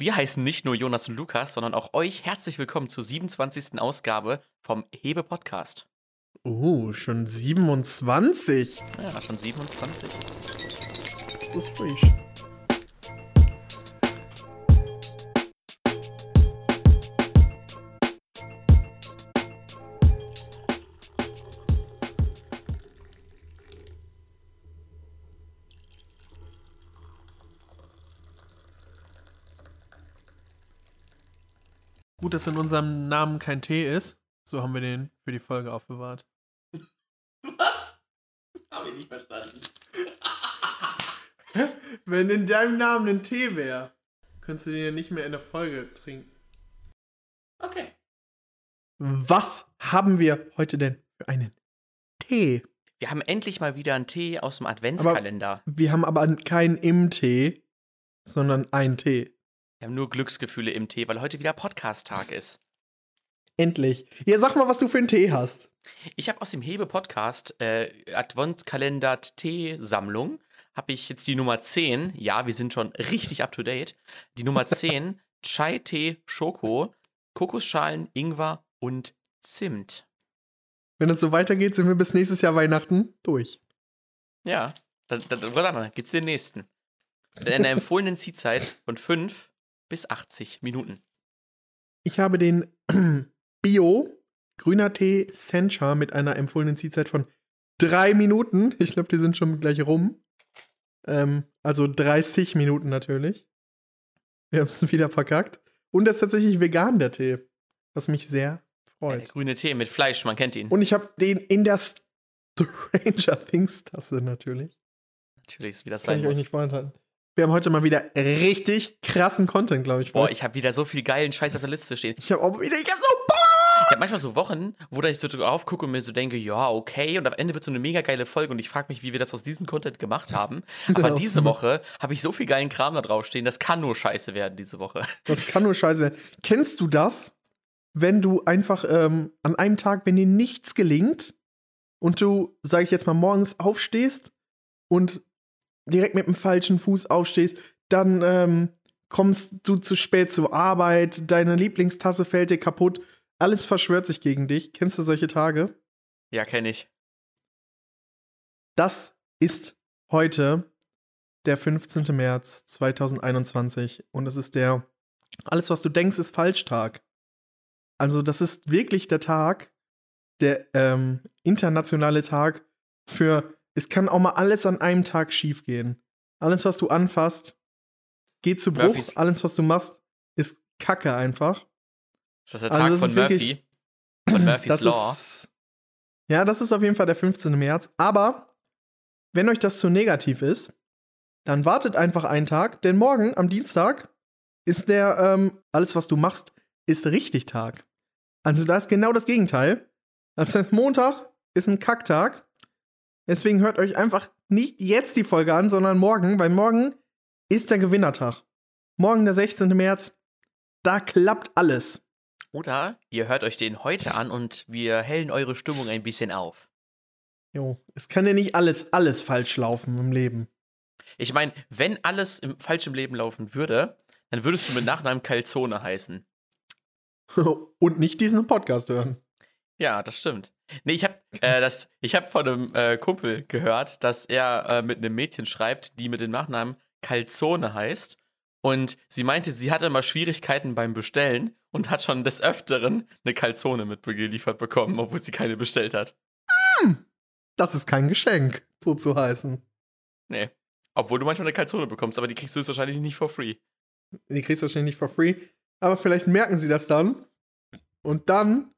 Wir heißen nicht nur Jonas und Lukas, sondern auch euch herzlich willkommen zur 27. Ausgabe vom Hebe Podcast. Oh, schon 27. Ja, schon 27. Das ist frisch. Gut, dass in unserem Namen kein T ist. So haben wir den für die Folge aufbewahrt. Was? Hab ich nicht verstanden. Wenn in deinem Namen ein T wäre, könntest du den ja nicht mehr in der Folge trinken. Okay. Was haben wir heute denn für einen Tee? Wir haben endlich mal wieder einen Tee aus dem Adventskalender. Wir haben aber keinen im Tee, sondern einen Tee. Wir haben nur Glücksgefühle im Tee, weil heute wieder Podcast-Tag ist. Endlich. Ja, sag mal, was du für einen Tee hast. Ich habe aus dem Hebe-Podcast äh, Adventskalender Tee-Sammlung, habe ich jetzt die Nummer 10. Ja, wir sind schon richtig up to date. Die Nummer 10, Chai-Tee Schoko, Kokosschalen, Ingwer und Zimt. Wenn es so weitergeht, sind wir bis nächstes Jahr Weihnachten durch. Ja, dann, dann, dann geht's den nächsten. In einer empfohlenen Ziehzeit von 5 bis 80 Minuten. Ich habe den Bio grüner Tee Sencha mit einer empfohlenen Ziehzeit von drei Minuten. Ich glaube, die sind schon gleich rum. Ähm, also 30 Minuten natürlich. Wir haben es wieder verkackt. Und das ist tatsächlich vegan, der Tee. Was mich sehr freut. Der grüne Tee mit Fleisch, man kennt ihn. Und ich habe den in der Stranger Things Tasse natürlich. Natürlich, ist wie das Kann sein ich euch muss. nicht vorenthalten. Wir haben heute mal wieder richtig krassen Content, glaube ich. Boah, ich habe wieder so viel geilen Scheiß auf der Liste stehen. ich habe auch wieder, ich habe so Bock! Ich habe manchmal so Wochen, wo da ich so drauf gucke und mir so denke, ja, okay, und am Ende wird so eine mega geile Folge und ich frage mich, wie wir das aus diesem Content gemacht haben. Aber Genau. diese Woche habe ich so viel geilen Kram da drauf stehen, das kann nur scheiße werden diese Woche. Das kann nur scheiße werden. Kennst du das, wenn du einfach ähm, an einem Tag, wenn dir nichts gelingt und du, sag ich jetzt mal, morgens aufstehst und direkt mit dem falschen Fuß aufstehst, dann ähm, kommst du zu spät zur Arbeit, deine Lieblingstasse fällt dir kaputt, alles verschwört sich gegen dich. Kennst du solche Tage? Ja, kenne ich. Das ist heute der 15. März 2021 und es ist der Alles, was du denkst, ist falsch Tag. Also, das ist wirklich der Tag, der ähm, internationale Tag für es kann auch mal alles an einem Tag schiefgehen. Alles, was du anfasst, geht zu Bruch. Murphys- Alles, was du machst, ist Kacke einfach. Ist das der Also Tag das von ist wirklich- Murphy? Von Murphy's Law? Ist, ja, das ist auf jeden Fall der 15. März. Aber wenn euch das zu negativ ist, dann wartet einfach einen Tag, denn morgen am Dienstag ist der ähm, alles, was du machst, ist richtig Tag. Also da ist genau das Gegenteil. Das heißt, Montag ist ein Kacktag. Deswegen hört euch einfach nicht jetzt die Folge an, sondern morgen, weil morgen ist der Gewinnertag. Morgen, der 16. März, da klappt alles. Oder ihr hört euch den heute an und wir hellen eure Stimmung ein bisschen auf. Jo, es kann ja nicht alles, alles falsch laufen im Leben. Ich meine, wenn alles im falschen Leben laufen würde, dann würdest du mit Nachnamen Calzone heißen. Und nicht diesen Podcast hören. Ja, das stimmt. Nee, ich habe äh, das, ich habe von einem äh, Kumpel gehört, dass er äh, mit einem Mädchen schreibt, die mit dem Nachnamen Calzone heißt. Und sie meinte, sie hatte immer Schwierigkeiten beim Bestellen und hat schon des Öfteren eine Calzone mitgeliefert bekommen, obwohl sie keine bestellt hat. Das ist kein Geschenk, so zu heißen. Nee. Obwohl du manchmal eine Calzone bekommst, aber die kriegst du wahrscheinlich nicht for free. Die kriegst du wahrscheinlich nicht for free. Aber vielleicht merken sie das dann. Und dann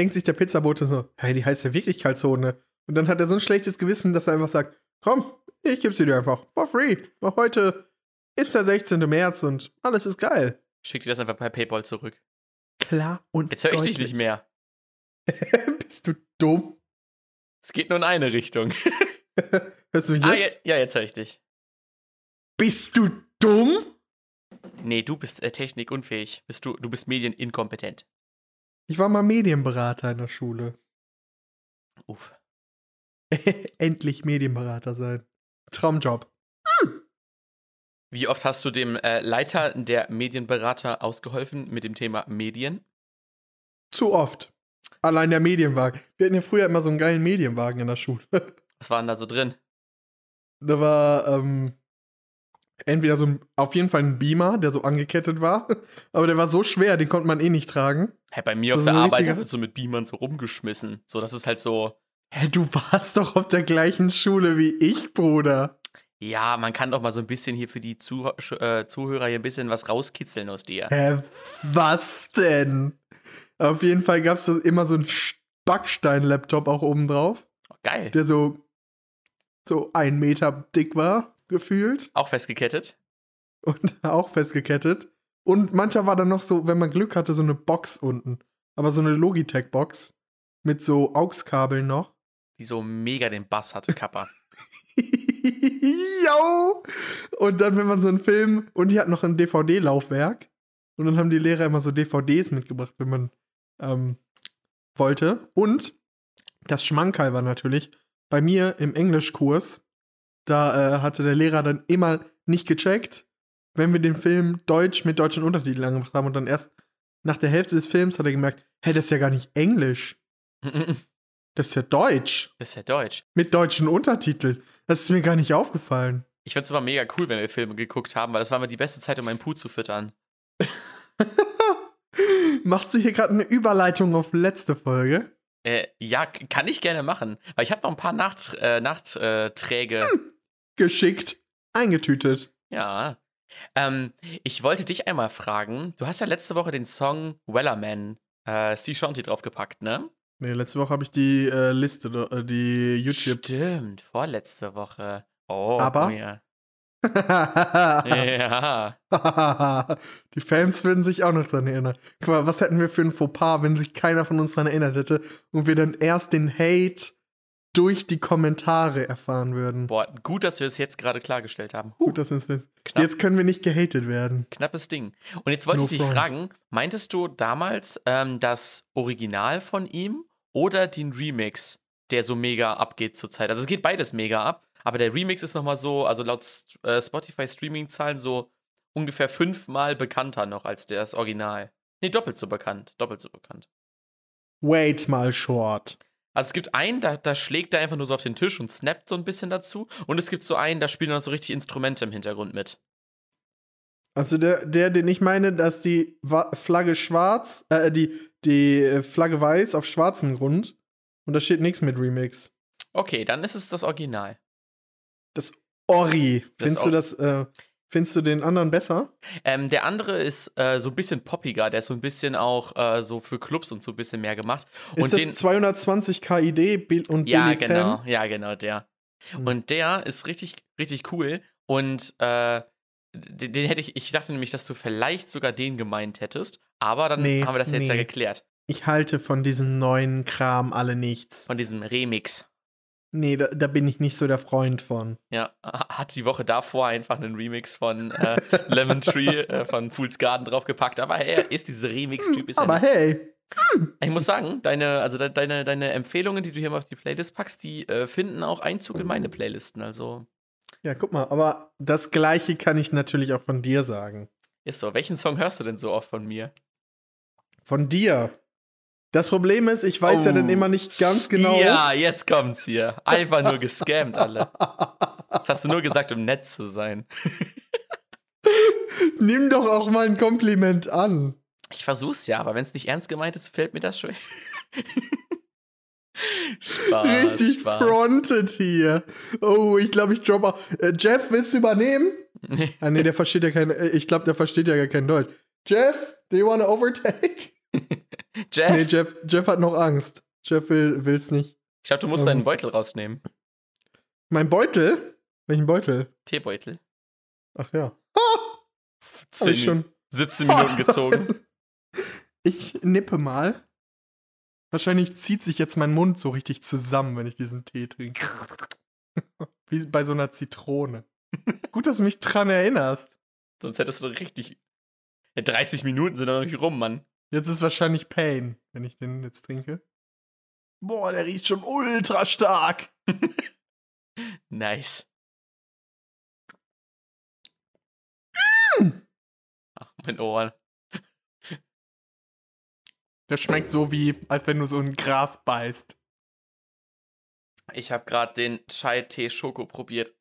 denkt sich der Pizzabote so, hey, die heißt ja wirklich Calzone. Und dann hat er so ein schlechtes Gewissen, dass er einfach sagt, komm, ich gebe sie dir einfach for free. Weil heute ist der 16. März und alles ist geil. Schick dir das einfach per PayPal zurück. Klar und Jetzt höre ich dich nicht mehr. Bist du dumm? Es geht nur in eine Richtung. Hörst du mich ah, jetzt? ja, ja, jetzt höre ich dich. Bist du dumm? Nee, du bist äh, technikunfähig. Bist du, du bist medieninkompetent. Ich war mal Medienberater in der Schule. Uff. Endlich Medienberater sein. Traumjob. Wie oft hast du dem äh, Leiter der Medienberater ausgeholfen mit dem Thema Medien? Zu oft. Allein der Medienwagen. Wir hatten ja früher immer so einen geilen Medienwagen in der Schule. Was war denn da so drin? Da war ähm, entweder so ein, auf jeden Fall ein Beamer, der so angekettet war, aber der war so schwer, den konnte man eh nicht tragen. Hey, bei mir So auf der ein Arbeit richtiger- da wird so mit Beamern so rumgeschmissen. So, das ist halt so, Hä, du warst doch auf der gleichen Schule wie ich, Bruder. ja, man kann doch mal so ein bisschen hier für die Zuh äh, Zuhörer hier ein bisschen was rauskitzeln aus dir. Hä, was denn? Auf jeden Fall gab es immer so einen Backstein-Laptop auch oben drauf, Oh, geil. der so, so ein Meter dick war, gefühlt. Auch festgekettet. Und auch festgekettet. Und mancher war dann noch so, wenn man Glück hatte, so eine Box unten. Aber so eine Logitech-Box. Mit so AUX-Kabeln noch. Die so mega den Bass hatte, Kappa. Yo! Und dann, wenn man so einen Film. Und die hat noch ein DVD-Laufwerk. Und dann haben die Lehrer immer so DVDs mitgebracht, wenn man ähm, wollte. Und das Schmankerl war natürlich, bei mir im Englischkurs, da äh, hatte der Lehrer dann immer nicht gecheckt, wenn wir den Film Deutsch mit deutschen Untertiteln angemacht haben. Und dann erst nach der Hälfte des Films hat er gemerkt, hä, das ist ja gar nicht Englisch. Das ist ja Deutsch. ist ja Deutsch. Mit deutschen Untertiteln. Das ist mir gar nicht aufgefallen. Ich find's immer mega cool, wenn wir Filme geguckt haben, weil das war immer die beste Zeit, um meinen Puh zu füttern. Machst du hier gerade eine Überleitung auf letzte Folge? Äh, ja, kann ich gerne machen. Weil ich habe noch ein paar Nacht, äh, Nachtträge. Geschickt, eingetütet. Ja. Ähm, ich wollte dich einmal fragen. Du hast ja letzte Woche den Song Wellerman, äh, Sea Shanty draufgepackt, ne? Nee, letzte Woche habe ich die äh, Liste, äh, die YouTube. Stimmt, vorletzte Woche. Oh, Aber? oh ja. Ja. die Fans würden sich auch noch dran erinnern. Guck mal, was hätten wir für ein Fauxpas, wenn sich keiner von uns dran erinnert hätte und wir dann erst den Hate durch die Kommentare erfahren würden. Boah, gut, dass wir es jetzt gerade klargestellt haben. Huh, Gut, das ist jetzt. knapp, Jetzt können wir nicht gehatet werden. knappes Ding. Und jetzt wollte No ich dich front. fragen, meintest du damals ähm, das Original von ihm oder den Remix, der so mega abgeht zurzeit? Also es geht beides mega ab, aber der Remix ist nochmal so, also laut äh, Spotify-Streaming-Zahlen so ungefähr fünfmal bekannter noch als das Original. Nee, doppelt so bekannt. Doppelt so bekannt. Wait mal short. Also es gibt einen, da, da schlägt er einfach nur so auf den Tisch und snappt so ein bisschen dazu. Und es gibt so einen, da spielen noch so richtig Instrumente im Hintergrund mit. Also der, der, den ich meine, dass die Wa Flagge schwarz, äh, die, die äh, Flagge weiß auf schwarzem Grund und da steht nichts mit Remix. Okay, dann ist es das Original. Das Ori. Das Findest Or- du das, äh, findest du den anderen besser? Ähm, der andere ist äh, so ein bisschen poppiger, der ist so ein bisschen auch äh, so für Clubs und so ein bisschen mehr gemacht. Ist und das den, 220 KID Bill und ja, Billy genau, ja, genau, der. Hm. Und der ist richtig, richtig cool. Und äh, den, den hätte ich, ich dachte nämlich, dass du vielleicht sogar den gemeint hättest, aber dann Nee, haben wir das jetzt ja nee. geklärt. Ich halte von diesem neuen Kram alle nichts. Von diesem Remix. Nee, da, da bin ich nicht so der Freund von. Ja, hat die Woche davor einfach einen Remix von äh, Lemon Tree äh, von Fool's Garden draufgepackt. Aber er ist dieser Remix-Typ. Aber ja hey, ich muss sagen, deine, also de deine, deine Empfehlungen, die du hier mal auf die Playlist packst, die äh, finden auch Einzug in meine Playlisten. Also ja, guck mal, aber das Gleiche kann ich natürlich auch von dir sagen. ist so. Welchen Song hörst du denn so oft von mir? Von dir. Das Problem ist, ich weiß ja Oh. dann immer nicht ganz genau. Ja, jetzt kommt's hier. Einfach nur gescammt, alle. Das hast du nur gesagt, um nett zu sein. Nimm doch auch mal ein Kompliment an. Ich versuch's ja, aber wenn es nicht ernst gemeint ist, fällt mir das schon. Spaß, Richtig Spaß. fronted hier. Oh, ich glaube, ich drop auch. Äh, Jeff, willst du übernehmen? Nee. Ah, nee, der versteht ja kein. äh, Ich glaube, der versteht ja gar kein Deutsch. Jeff, do you wanna overtake? Jeff, Nee, Jeff, Jeff hat noch Angst. Jeff will, will's nicht. ich glaube, du musst Ähm. deinen Beutel rausnehmen. Mein Beutel? Welchen Beutel? Teebeutel. Ach ja. Ah, hab 10, ich schon. 17 Minuten gezogen. Ich nippe mal. Wahrscheinlich zieht sich jetzt mein Mund so richtig zusammen, wenn ich diesen Tee trinke. Wie bei so einer Zitrone. Gut, dass du mich dran erinnerst. Sonst hättest du richtig. Ja, 30 Minuten sind doch noch nicht rum, Mann. Jetzt ist wahrscheinlich Pain, wenn ich den jetzt trinke. Boah, der riecht schon ultra stark. Nice. Mein Ohren. Das schmeckt so wie, als wenn du so ein Gras beißt. Ich habe gerade den Chai-Tee Schoko probiert.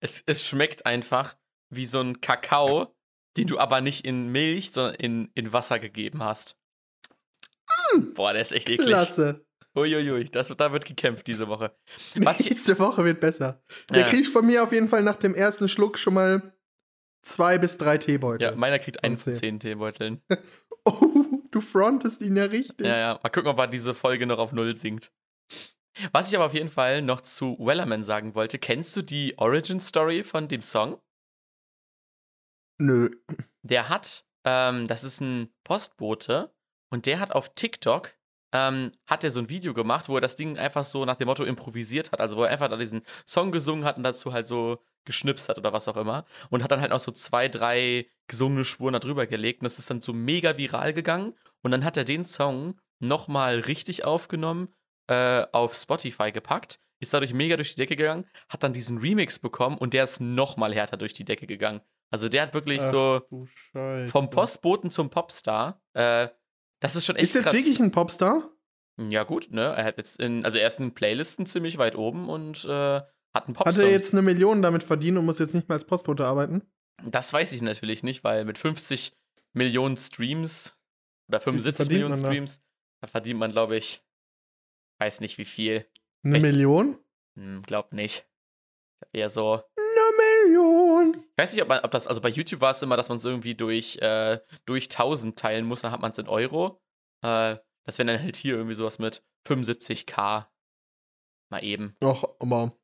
Es, es schmeckt einfach wie so ein Kakao, den du aber nicht in Milch, sondern in, in Wasser gegeben hast. Mm, Boah, der ist echt eklig. Klasse. Uiuiui, das, da wird gekämpft diese Woche. Was ich- Nächste Woche wird besser. Der Ja. kriegt von mir auf jeden Fall nach dem ersten Schluck schon mal zwei bis drei Teebeutel. Ja, meiner kriegt einen von Von zehn Teebeuteln. oh, du frontest ihn ja richtig. Ja, ja. Mal gucken, ob er diese Folge noch auf Null sinkt. Was ich aber auf jeden Fall noch zu Wellerman sagen wollte, kennst du die Origin Story von dem Song? Nö. Der hat, ähm, das ist ein Postbote und der hat auf TikTok, ähm, hat er so ein Video gemacht, wo er das Ding einfach so nach dem Motto improvisiert hat. Also wo er einfach da diesen Song gesungen hat und dazu halt so geschnipst hat oder was auch immer. Und hat dann halt noch so zwei, drei gesungene Spuren da drüber gelegt. Und das ist dann so mega viral gegangen. Und dann hat er den Song nochmal richtig aufgenommen, äh, auf Spotify gepackt, ist dadurch mega durch die Decke gegangen, hat dann diesen Remix bekommen und der ist nochmal härter durch die Decke gegangen. Also der hat wirklich Ach, so vom Postboten zum Popstar. Äh, das ist schon echt Ist jetzt krass. wirklich ein Popstar? Ja gut, ne? Er hat jetzt in, also er ist in Playlisten ziemlich weit oben und äh, hat einen Hat Popstar. er jetzt eine Million damit verdient und muss jetzt nicht mehr als Postbote arbeiten? Das weiß ich natürlich nicht, weil mit 50 Millionen Streams oder 75 verdient Millionen man da? Streams, da verdient man, glaube ich, weiß nicht wie viel. Eine Rechts- Million? Hm, glaub nicht. Eher so. Eine Million. Ich weiß nicht, ob, man, ob das, also bei YouTube war es immer, dass man es irgendwie durch, äh, durch 1000 teilen muss, dann hat man es in Euro. Äh, das wäre dann halt hier irgendwie sowas mit 75k. Mal eben. Ach, aber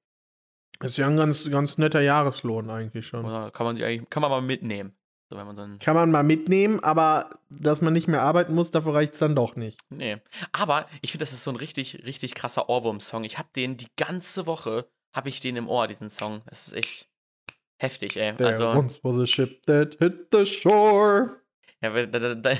ist ja ein ganz, ganz netter Jahreslohn eigentlich schon. Oder kann man sich eigentlich, kann man mal mitnehmen. So, wenn man dann. Kann man mal mitnehmen, aber dass man nicht mehr arbeiten muss, dafür reicht es dann doch nicht. Nee. Aber ich finde, das ist so ein richtig, richtig krasser Ohrwurm-Song. Ich habe den die ganze Woche, habe ich den im Ohr, diesen Song. Das ist echt heftig, ey. There also, once was a ship that hit the shore. ja, de, de, de,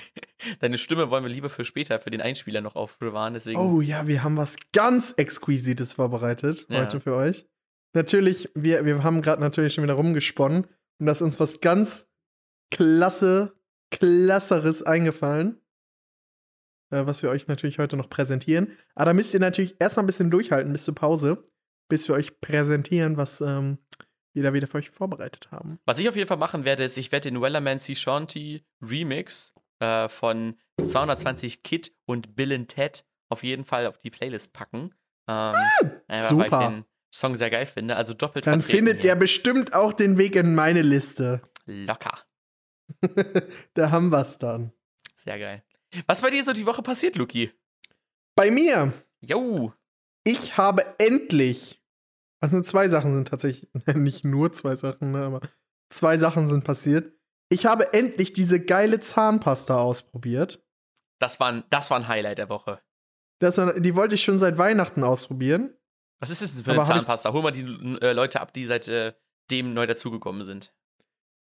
deine Stimme wollen wir lieber für später, für den Einspieler noch aufbewahren. Deswegen. Oh ja, wir haben was ganz Exquisites vorbereitet Ja. heute für euch. Natürlich, wir, wir haben gerade natürlich schon wieder rumgesponnen und da ist uns was ganz klasse, klasseres eingefallen, äh, was wir euch natürlich heute noch präsentieren. Aber da müsst ihr natürlich erstmal ein bisschen durchhalten bis zur Pause, bis wir euch präsentieren, was ähm, da wieder für euch vorbereitet haben. Was ich auf jeden Fall machen werde, ist, ich werde den Wellerman Sea Shanty Remix äh, von 220 Kid und Bill and Ted auf jeden Fall auf die Playlist packen. Ähm, einfach, weil ich super. den Song sehr geil finde. Also doppelt Dann findet hier. der bestimmt auch den Weg in meine Liste. locker. da haben wir's dann. Sehr geil. Was bei dir so die Woche passiert, Luki? Bei mir Jo. ich habe endlich, also zwei Sachen sind tatsächlich, nicht nur zwei Sachen, ne, aber zwei Sachen sind passiert. Ich habe endlich diese geile Zahnpasta ausprobiert. Das war, ein, das war ein Highlight der Woche. Das, war- die wollte ich schon seit Weihnachten ausprobieren. Was ist das denn für eine Aber Zahnpasta? Hol mal die äh, Leute ab, die seit äh, dem neu dazugekommen sind.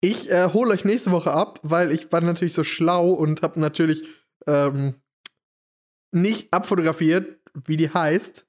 Ich äh, hole euch nächste Woche ab, weil ich war natürlich so schlau und habe natürlich ähm, nicht abfotografiert, wie die heißt.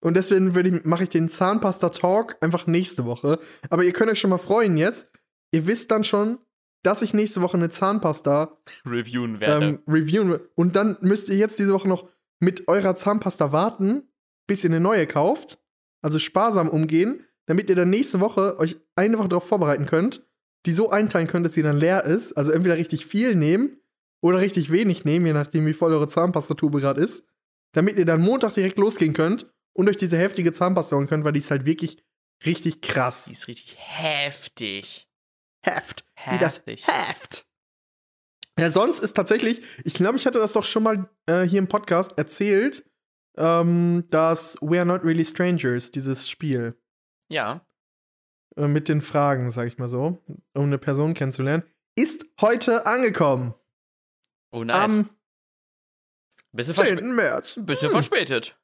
Und deswegen mache ich den Zahnpasta-Talk einfach nächste Woche. Aber ihr könnt euch schon mal freuen jetzt. Ihr wisst dann schon, dass ich nächste Woche eine Zahnpasta Reviewen werde. ähm, reviewen. Und dann müsst ihr jetzt diese Woche noch mit eurer Zahnpasta warten, bis ihr eine neue kauft. Also sparsam umgehen, damit ihr dann nächste Woche euch eine Woche darauf vorbereiten könnt, die so einteilen könnt, dass sie dann leer ist. Also entweder richtig viel nehmen oder richtig wenig nehmen, je nachdem, wie voll eure Zahnpastatube gerade ist. Damit ihr dann Montag direkt losgehen könnt und euch diese heftige Zahnpasta holen könnt, weil die ist halt wirklich richtig die krass. ist richtig heftig. Heft. Wie das Heftig. Heft. Ja, sonst ist tatsächlich, ich glaube, ich hatte das doch schon mal äh, hier im Podcast erzählt, ähm, dass We Are Not Really Strangers, dieses Spiel, Ja. äh, mit den Fragen, sag ich mal so, um eine Person kennenzulernen, ist heute angekommen. Oh, nice. Am bisschen, verspä 10. März. bisschen Hm, verspätet.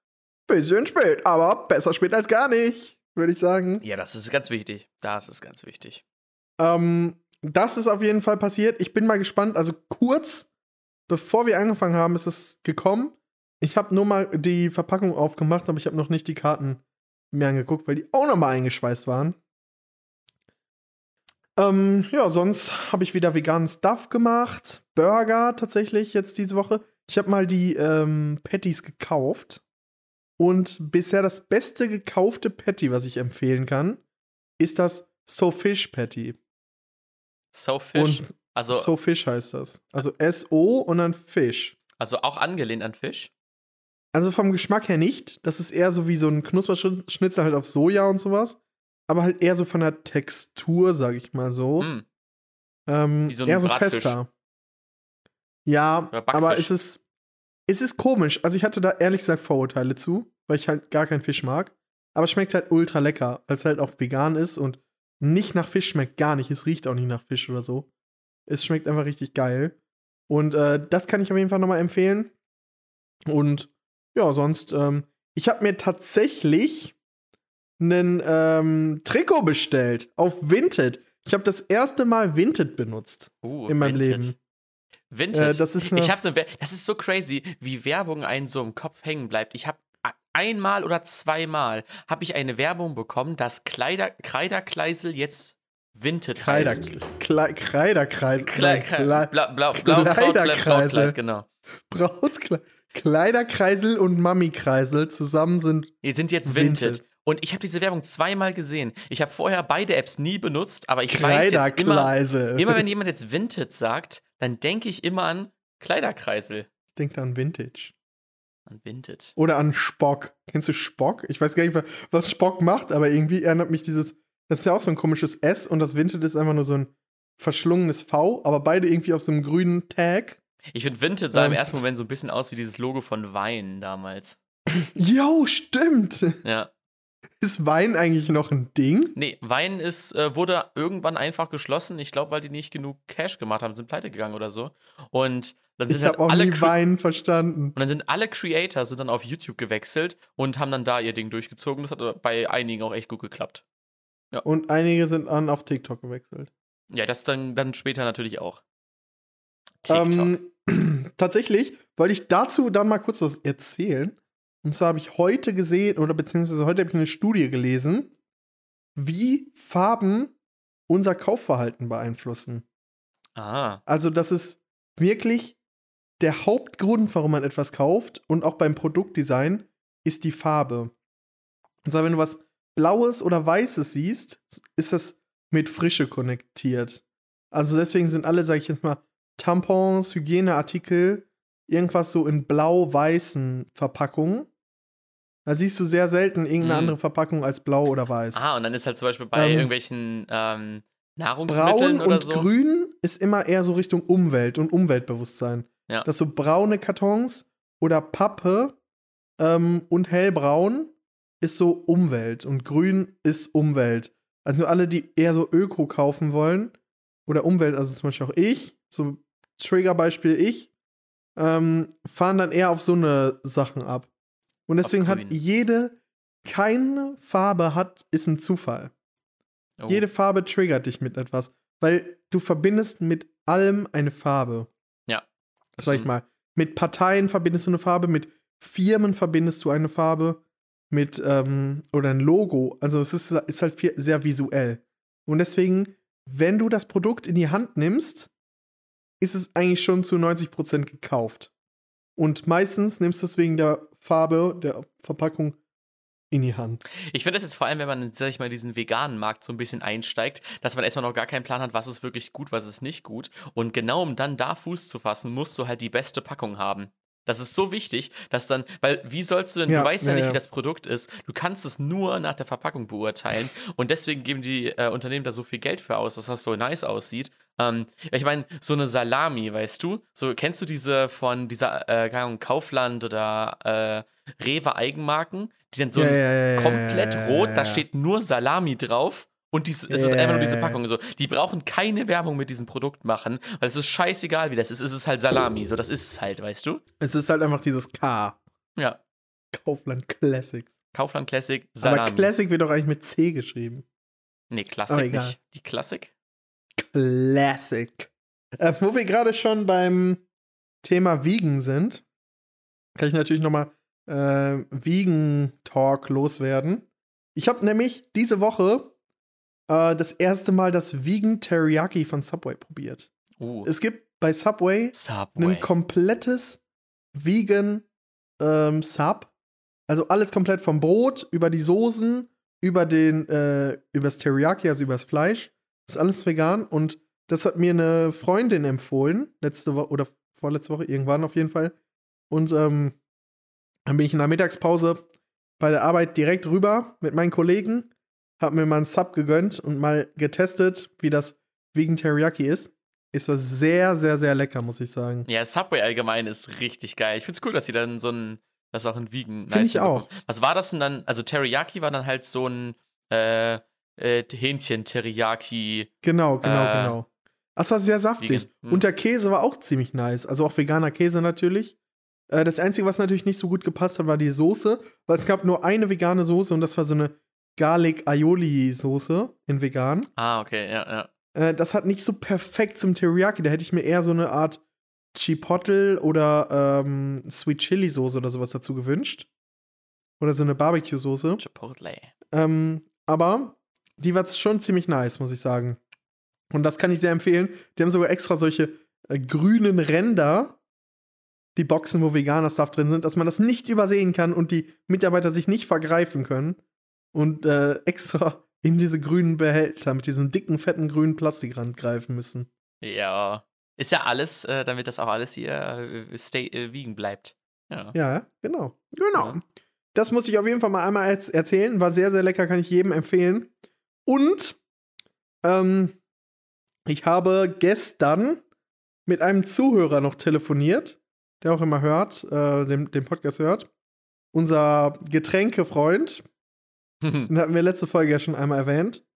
Bisschen spät, aber besser spät als gar nicht, würde ich sagen. Ja, das ist ganz wichtig. Das ist ganz wichtig. Ähm, das ist auf jeden Fall passiert. Ich bin mal gespannt. Also kurz bevor wir angefangen haben, ist es gekommen. Ich habe nur mal die Verpackung aufgemacht, aber ich habe noch nicht die Karten mir angeguckt, weil die auch noch mal eingeschweißt waren. Ähm, ja, sonst habe ich wieder veganen Stuff gemacht. Burger tatsächlich jetzt diese Woche. Ich habe mal die ähm, Patties gekauft. Und bisher das beste gekaufte Patty, was ich empfehlen kann, ist das So Fish Patty. So Fish. Und also, So Fish heißt das. Also S-O und dann Fish. also auch angelehnt an Fisch. Also vom Geschmack her nicht. Das ist eher so wie so ein Knusperschnitzel halt auf Soja und sowas. Aber halt eher so von der Textur, sag ich mal so. Hm. Ähm, Wie so ein eher so Bratfisch. fester. Ja, aber es ist, es ist komisch. Also ich hatte da ehrlich gesagt Vorurteile zu, weil ich halt gar keinen Fisch mag. Aber es schmeckt halt ultra lecker, weil es halt auch vegan ist und nicht nach Fisch schmeckt gar nicht. Es riecht auch nicht nach Fisch oder so. Es schmeckt einfach richtig geil. Und äh, das kann ich auf jeden Fall nochmal empfehlen. Und ja, sonst, ähm, ich habe mir tatsächlich einen ähm, Trikot bestellt auf Vinted. Ich habe das erste Mal Vinted benutzt Uh, in meinem Vinted. Leben. Vinted. Äh, das ist ich habe eine. Das ist so crazy, wie Werbung einen so im Kopf hängen bleibt. Ich habe einmal oder zweimal habe ich eine Werbung bekommen, dass Kleider, Kreiderkleisel jetzt Vinted Kreider, heißt. Kle Kreiderkreis. Klei- Nein, Klei- Kle Blau, blau, blau, Brautkleid, Kleiderkreisel. Brautkleid, genau. Brautkle Kleiderkreisel und Mami-Kreisel zusammen sind. Die sind jetzt Vinted. Vinted. Und ich habe diese Werbung zweimal gesehen. Ich habe vorher beide Apps nie benutzt, aber ich weiß jetzt immer, immer wenn jemand jetzt Vinted sagt, dann denke ich immer an Kleiderkreisel. Ich denke an Vintage. An Vinted. Oder an Spock. Kennst du Spock? Ich weiß gar nicht, was Spock macht, aber irgendwie erinnert mich dieses. Das ist ja auch so ein komisches S und das Vinted ist einfach nur so ein verschlungenes V, aber beide irgendwie auf so einem grünen Tag. Ich finde, Vinted sah im Ähm. ersten Moment so ein bisschen aus wie dieses Logo von Wein damals. Jo, stimmt. Ja. Ist Wein eigentlich noch ein Ding? Nee, Wein ist, äh, wurde irgendwann einfach geschlossen. Ich glaube, weil die nicht genug Cash gemacht haben, sind pleite gegangen oder so. Und dann sind Ich halt habe auch alle nie Wein verstanden. und dann sind alle Creator sind dann auf YouTube gewechselt und haben dann da ihr Ding durchgezogen. Das hat bei einigen auch echt gut geklappt. Und einige sind an auf TikTok gewechselt. Ja, das dann, dann später natürlich auch. TikTok. Ähm, tatsächlich wollte ich dazu dann mal kurz was erzählen. Und zwar habe ich heute gesehen, oder beziehungsweise heute habe ich eine Studie gelesen, wie Farben unser Kaufverhalten beeinflussen. ah, Also, das ist wirklich der Hauptgrund, warum man etwas kauft und auch beim Produktdesign, ist die Farbe. Und zwar, wenn du was Blaues oder Weißes siehst, ist das mit Frische konnektiert. Also deswegen sind alle, sag ich jetzt mal, Tampons, Hygieneartikel, irgendwas so in blau-weißen Verpackungen. Da siehst du sehr selten irgendeine Mhm. andere Verpackung als blau oder weiß. ah, und dann ist halt zum Beispiel bei Ähm, irgendwelchen ähm, Nahrungsmitteln Braun oder und so. grün ist immer eher so Richtung Umwelt und Umweltbewusstsein. Ja. Dass so braune Kartons oder Pappe ähm, und hellbraun ist so Umwelt und grün ist Umwelt. Also alle, die eher so Öko kaufen wollen oder Umwelt, also zum Beispiel auch ich, so Triggerbeispiel ich, ähm, fahren dann eher auf so eine Sachen ab. Und deswegen hat jede, keine Farbe hat, ist ein Zufall. Oh. Jede Farbe triggert dich mit etwas, weil du verbindest mit allem eine Farbe. Das Sag ich mal. Mit Parteien verbindest du eine Farbe, mit Firmen verbindest du eine Farbe, mit, ähm, oder ein Logo. Also es ist, ist halt viel, sehr visuell. Und deswegen, wenn du das Produkt in die Hand nimmst, ist es eigentlich schon zu 90% gekauft. Und meistens nimmst du es wegen der Farbe, der Verpackung in die Hand. Ich finde das jetzt vor allem, wenn man, sag ich mal, diesen veganen Markt so ein bisschen einsteigt, dass man erstmal noch gar keinen Plan hat, was ist wirklich gut, was ist nicht gut. Und genau um dann da Fuß zu fassen, musst du halt die beste Packung haben. Das ist so wichtig, dass dann, weil wie sollst du denn, Ja, du weißt ja, ja, nicht, ja. wie das Produkt ist, du kannst es nur nach der Verpackung beurteilen und deswegen geben die äh, Unternehmen da so viel Geld für aus, dass das so nice aussieht. Ähm, ich meine, so eine Salami, weißt du, so kennst du diese von dieser, äh, keine Ahnung, Kaufland oder äh, Rewe Eigenmarken, die dann so Ja, ja, ja, komplett rot, da steht nur Salami drauf. Und dies, es ist einfach nur diese. Packung. So. Die brauchen keine Werbung mit diesem Produkt machen, weil es ist scheißegal, wie das ist. Es ist halt Salami. So, das ist es halt, weißt du? Es ist halt einfach dieses K. Ja. Kaufland Classics. Kaufland Classic, Salami. Aber Classic wird doch eigentlich mit C geschrieben. nee, Klassik nicht. Die Klassik? Classic. Äh, wo wir gerade schon beim Thema Vegan sind, kann ich natürlich noch mal äh, Vegan Talk loswerden. Ich habe nämlich diese Woche äh, das erste Mal das Vegan Teriyaki von Subway probiert. Uh, Es gibt bei Subway Subway. ein komplettes Vegan ähm, Sub. Also alles komplett vom Brot über die Soßen, über den, äh, übers Teriyaki, also übers Fleisch. Ist alles vegan und das hat mir eine Freundin empfohlen, letzte Woche oder vorletzte Woche, irgendwann auf jeden Fall. Und ähm, dann bin ich in der Mittagspause bei der Arbeit direkt rüber mit meinen Kollegen, hab mir mal einen Sub gegönnt und mal getestet, wie das Vegan Teriyaki ist. Es war sehr, sehr, sehr lecker, muss ich sagen. Ja, Subway allgemein ist richtig geil. Ich find's cool, dass sie dann so ein, das auch in Vegan Find ich auch. Was war das denn dann? Also Teriyaki war dann halt so ein äh, äh, Hähnchen-Teriyaki. Genau, genau, Äh, genau. Das war sehr saftig. Vegan, hm. Und der Käse war auch ziemlich nice. Also auch veganer Käse natürlich. Äh, das Einzige, was natürlich nicht so gut gepasst hat, war die Soße. Weil es gab nur eine vegane Soße und das war so eine Garlic Aioli Soße in vegan. Ah, okay, ja, ja. Äh, das hat nicht so perfekt zum Teriyaki. Da hätte ich mir eher so eine Art Chipotle oder ähm, Sweet Chili Soße oder sowas dazu gewünscht. Oder so eine Barbecue Soße. Chipotle. Ähm, aber die war schon ziemlich nice, muss ich sagen. Und das kann ich sehr empfehlen. Die haben sogar extra solche äh, grünen Ränder, die Boxen, wo veganer Stuff drin sind, dass man das nicht übersehen kann und die Mitarbeiter sich nicht vergreifen können. Und äh, extra in diese grünen Behälter mit diesem dicken, fetten grünen Plastikrand greifen müssen. Ja. Ist ja alles, äh, damit das auch alles hier äh, stay, äh, vegan bleibt. Ja. Ja, genau. Genau. Ja. Das muss ich auf jeden Fall mal einmal erz- erzählen. War sehr, sehr lecker, kann ich jedem empfehlen. Und ähm, ich habe gestern mit einem Zuhörer noch telefoniert, der auch immer hört, äh, den, den Podcast hört. Unser Getränkefreund, den hatten wir letzte Folge ja schon einmal erwähnt.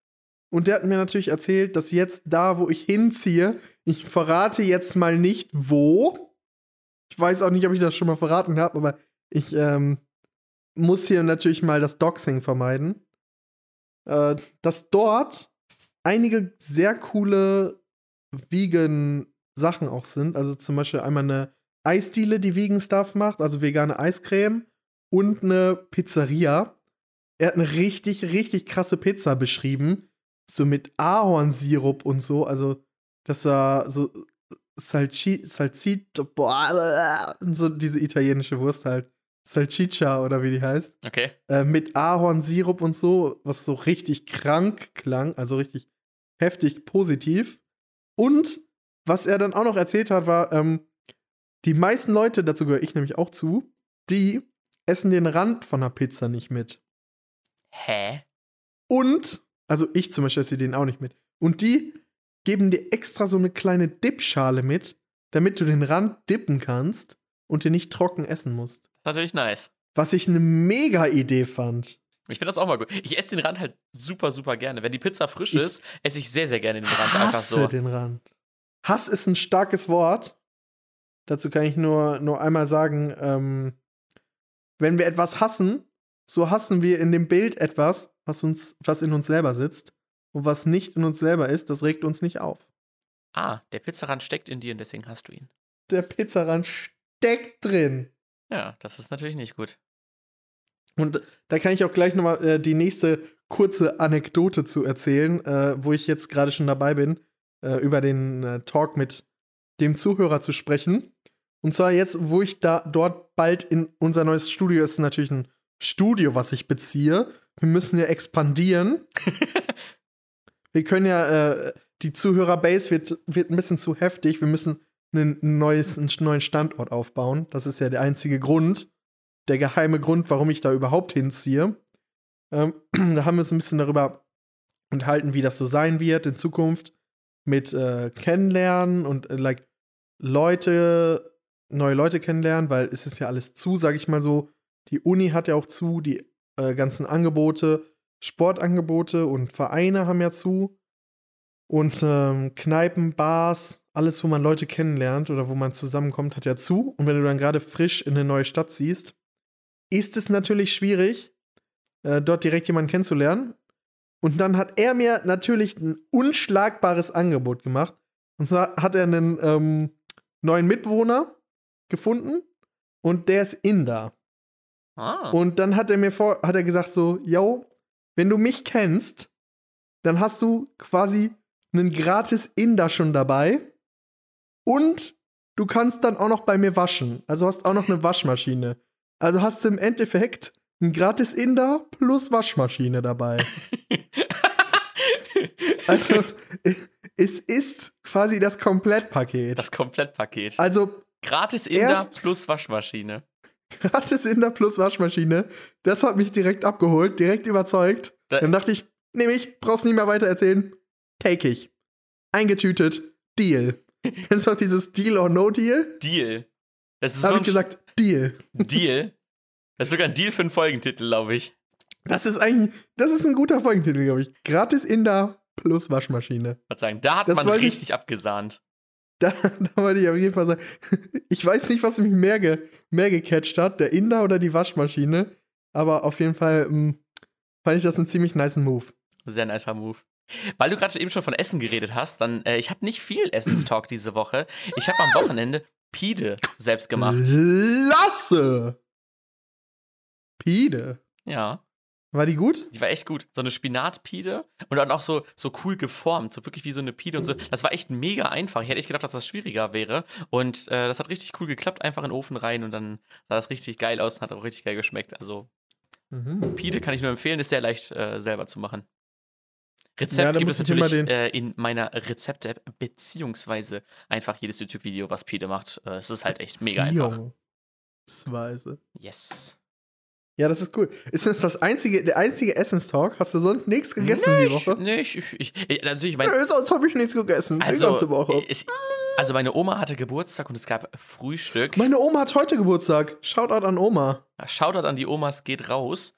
Und der hat mir natürlich erzählt, dass jetzt da, wo ich hinziehe, ich verrate jetzt mal nicht wo. Ich weiß auch nicht, ob ich das schon mal verraten habe, aber ich ähm, muss hier natürlich mal das Doxing vermeiden. Äh, dass dort einige sehr coole vegan Sachen auch sind. Also zum Beispiel einmal eine Eisdiele, die vegan Stuff macht, also vegane Eiscreme und eine Pizzeria. Er hat eine richtig, richtig krasse Pizza beschrieben. So mit Ahornsirup und so. Also, das war so Salci Salsito, boah, so diese italienische Wurst halt. Salchicha oder wie die heißt. Okay. Äh, mit Ahornsirup und so, was so richtig krank klang, also richtig heftig positiv. Und was er dann auch noch erzählt hat, war, ähm, die meisten Leute, dazu gehöre ich nämlich auch zu, die essen den Rand von der Pizza nicht mit. Hä? Und, also ich zum Beispiel esse den auch nicht mit. Und die geben dir extra so eine kleine Dipschale mit, damit du den Rand dippen kannst und den nicht trocken essen musst. Natürlich nice. Was ich eine mega Idee fand. Ich finde das auch mal gut. Ich esse den Rand halt super, super gerne. Wenn die Pizza frisch Ich ist, esse ich sehr, sehr gerne den Rand Hasse so. den Rand. Hass ist ein starkes Wort. Dazu kann ich nur, nur einmal sagen, ähm, wenn wir etwas hassen, so hassen wir in dem Bild etwas, was, uns, was in uns selber sitzt. Und was nicht in uns selber ist, das regt uns nicht auf. Ah, der Pizzarand steckt in dir und deswegen hast du ihn. Der Pizzarand steckt drin. Ja, das ist natürlich nicht gut. Und da kann ich auch gleich nochmal äh, die nächste kurze Anekdote zu erzählen, äh, wo ich jetzt gerade schon dabei bin, äh, über den äh, Talk mit dem Zuhörer zu sprechen. Und zwar jetzt, wo ich da dort bald in unser neues Studio ist, natürlich ein Studio, was ich beziehe. Wir müssen ja expandieren. Wir können ja, äh, die Zuhörerbase wird, wird ein bisschen zu heftig. Wir müssen einen, neues, einen neuen Standort aufbauen. Das ist ja der einzige Grund, der geheime Grund, warum ich da überhaupt hinziehe. Ähm, da haben wir uns ein bisschen darüber unterhalten, wie das so sein wird in Zukunft mit äh, Kennenlernen und äh, like Leute, neue Leute kennenlernen, weil es ist ja alles zu, sag ich mal so. Die Uni hat ja auch zu, die äh, ganzen Angebote, Sportangebote und Vereine haben ja zu. Und ähm, Kneipen, Bars, alles, wo man Leute kennenlernt oder wo man zusammenkommt, hat ja zu. Und wenn du dann gerade frisch in eine neue Stadt ziehst, ist es natürlich schwierig, äh, dort direkt jemanden kennenzulernen. Und dann hat er mir natürlich ein unschlagbares Angebot gemacht. Und zwar hat er einen ähm, neuen Mitwohner gefunden und der ist Inder. Ah. Und dann hat er mir vor, hat er gesagt so, yo, wenn du mich kennst, dann hast du quasi einen gratis Inder schon dabei. Und du kannst dann auch noch bei mir waschen. Also hast auch noch eine Waschmaschine. Also hast du im Endeffekt ein gratis Inder plus Waschmaschine dabei. also es ist quasi das Komplettpaket. Das Komplettpaket. Also Gratis Inder plus Waschmaschine. Gratis Inder plus Waschmaschine. Das hat mich direkt abgeholt, direkt überzeugt. Da- Dann dachte ich, nehme ich, brauchst nicht mehr weiter erzählen. Take ich. Eingetütet, Deal. Kennst du auch dieses Deal or No Deal? Deal. Das ist Da so habe ein ich gesagt, Deal. Deal. Das ist sogar ein Deal für einen Folgentitel, glaube ich. Das ist eigentlich, das ist ein guter Folgentitel, glaube ich. Gratis Inder plus Waschmaschine. Was sagen, da hat Das man wollte ich- richtig abgesahnt. Da, da wollte ich auf jeden Fall sagen, ich weiß nicht, was mich mehr, ge, mehr gecatcht hat, der Inder oder die Waschmaschine. Aber auf jeden Fall mh, fand ich das einen ziemlich nice Move. Sehr nicer Move. Weil du gerade eben schon von Essen geredet hast, dann, äh, ich habe nicht viel Essenstalk diese Woche. Ich habe am Wochenende Pide selbst gemacht. Lasse! Pide. Ja, War die gut? die war echt gut. So eine Spinatpide und dann auch so, so cool geformt, so wirklich wie so eine Pide und so. Das war echt mega einfach. Ich hätte echt gedacht, dass das schwieriger wäre. Und äh, das hat richtig cool geklappt. Einfach in den Ofen rein und dann sah das richtig geil aus und hat auch richtig geil geschmeckt. Also Mhm. Pide kann ich nur empfehlen, ist sehr leicht äh, selber zu machen. Rezept Ja, gibt es natürlich äh, in meiner Rezept-App, beziehungsweise einfach jedes YouTube-Video, was Pide macht. Äh, es ist halt echt mega einfach. Beziehungsweise. Yes. Ja, das ist cool. Ist das das einzige, der einzige Essenstalk? Hast du sonst nichts gegessen die Woche? Nee, ich, ich, ich, ich, natürlich, mein, Nö, sonst habe ich nichts gegessen. die also, ganze Woche. ich, also meine Oma hatte Geburtstag und es gab Frühstück. Meine Oma hat heute Geburtstag. Shoutout an Oma. Shoutout an die Omas, geht raus.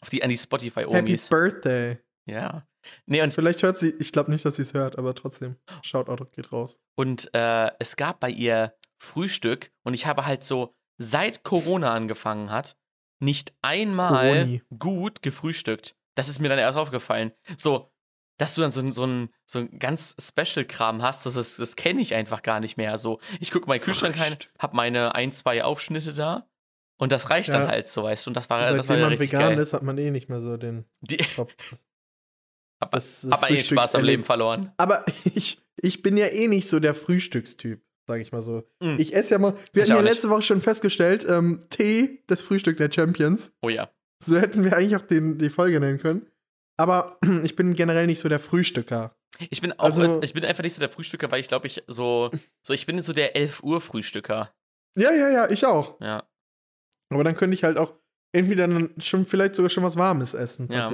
Auf die, an die Happy Spotify-Omis. Birthday. Ja. Nee, und Vielleicht hört sie, ich glaube nicht, dass sie es hört, aber trotzdem. Shoutout geht raus. Und äh, es gab bei ihr Frühstück und ich habe halt so, seit Corona angefangen hat, nicht einmal Coroni. gut gefrühstückt. Das ist mir dann erst aufgefallen. So, dass du dann so, ein- so ein so ein ganz Special-Kram hast, das, ist- das kenne ich einfach gar nicht mehr. So, ich gucke meinen Kühlschrank rein, Frühstück. hab meine ein, zwei Aufschnitte da und das reicht Ja. dann halt so, weißt du. Und das war, das war Seitdem ja man vegan geil. ist, hat man eh nicht mehr so den Die. hab, Das, hab eh Spaß am Leben verloren. Aber ich, ich bin ja eh nicht so der Frühstückstyp, sage ich mal so. Mm. Ich esse ja mal, wir Ich hatten ja nicht. letzte Woche schon festgestellt, ähm, Tee, das Frühstück der Champions. Oh ja. So hätten wir eigentlich auch den, die Folge nennen können. Aber ich bin generell nicht so der Frühstücker. Ich bin auch, Also- ich bin einfach nicht so der Frühstücker, weil ich glaube, ich so, so, ich bin so der 11 Uhr Frühstücker. Ja, ja, ja, ich auch. Ja. Aber dann könnte ich halt auch entweder dann schon vielleicht sogar schon was Warmes essen, Ja.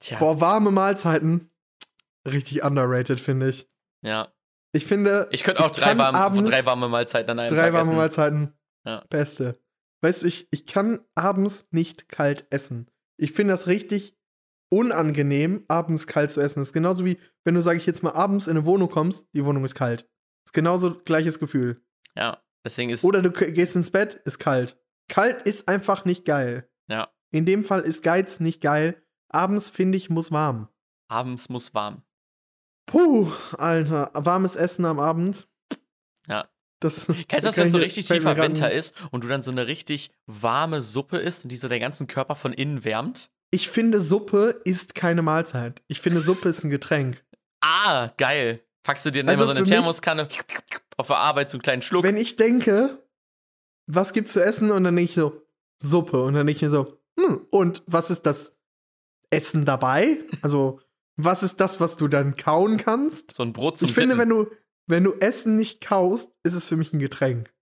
Tja. Boah, warme Mahlzeiten. Richtig underrated, finde ich. Ja. Ich finde, Ich könnte auch Ich drei, warme, abends drei warme Mahlzeiten an einem drei Tag warme essen. Mahlzeiten. Ja. Beste. Weißt du, ich, ich kann abends nicht kalt essen. Ich finde das richtig unangenehm, abends kalt zu essen. Das ist genauso wie, wenn du, sage ich jetzt mal, abends in eine Wohnung kommst, die Wohnung ist kalt. ist genauso gleiches Gefühl. Ja. Deswegen ist. Oder du gehst ins Bett, ist kalt. Kalt ist einfach nicht geil. Ja. In dem Fall ist Geiz nicht geil. Abends, finde ich, muss warm. abends muss warm. Puh, Alter, warmes Essen am Abend. Ja. Das, Kennst du das, wenn so ich- richtig tiefer Winter ist und du dann so eine richtig warme Suppe isst und die so den ganzen Körper von innen wärmt? Ich finde, Suppe ist keine Mahlzeit. Ich finde, Suppe ist ein Getränk. Ah, geil. Packst du dir dann Also immer so eine für mich- Thermoskanne auf der Arbeit, so einen kleinen Schluck. Wenn ich denke, was gibt's zu essen? Und dann denke ich so, Suppe. Und dann denke ich mir so, hm, und was ist das Essen dabei? Also, was ist das, was du dann kauen kannst? so ein Brot zum ich finde, Dippen. wenn du, wenn du Essen nicht kaust, ist es für mich ein Getränk.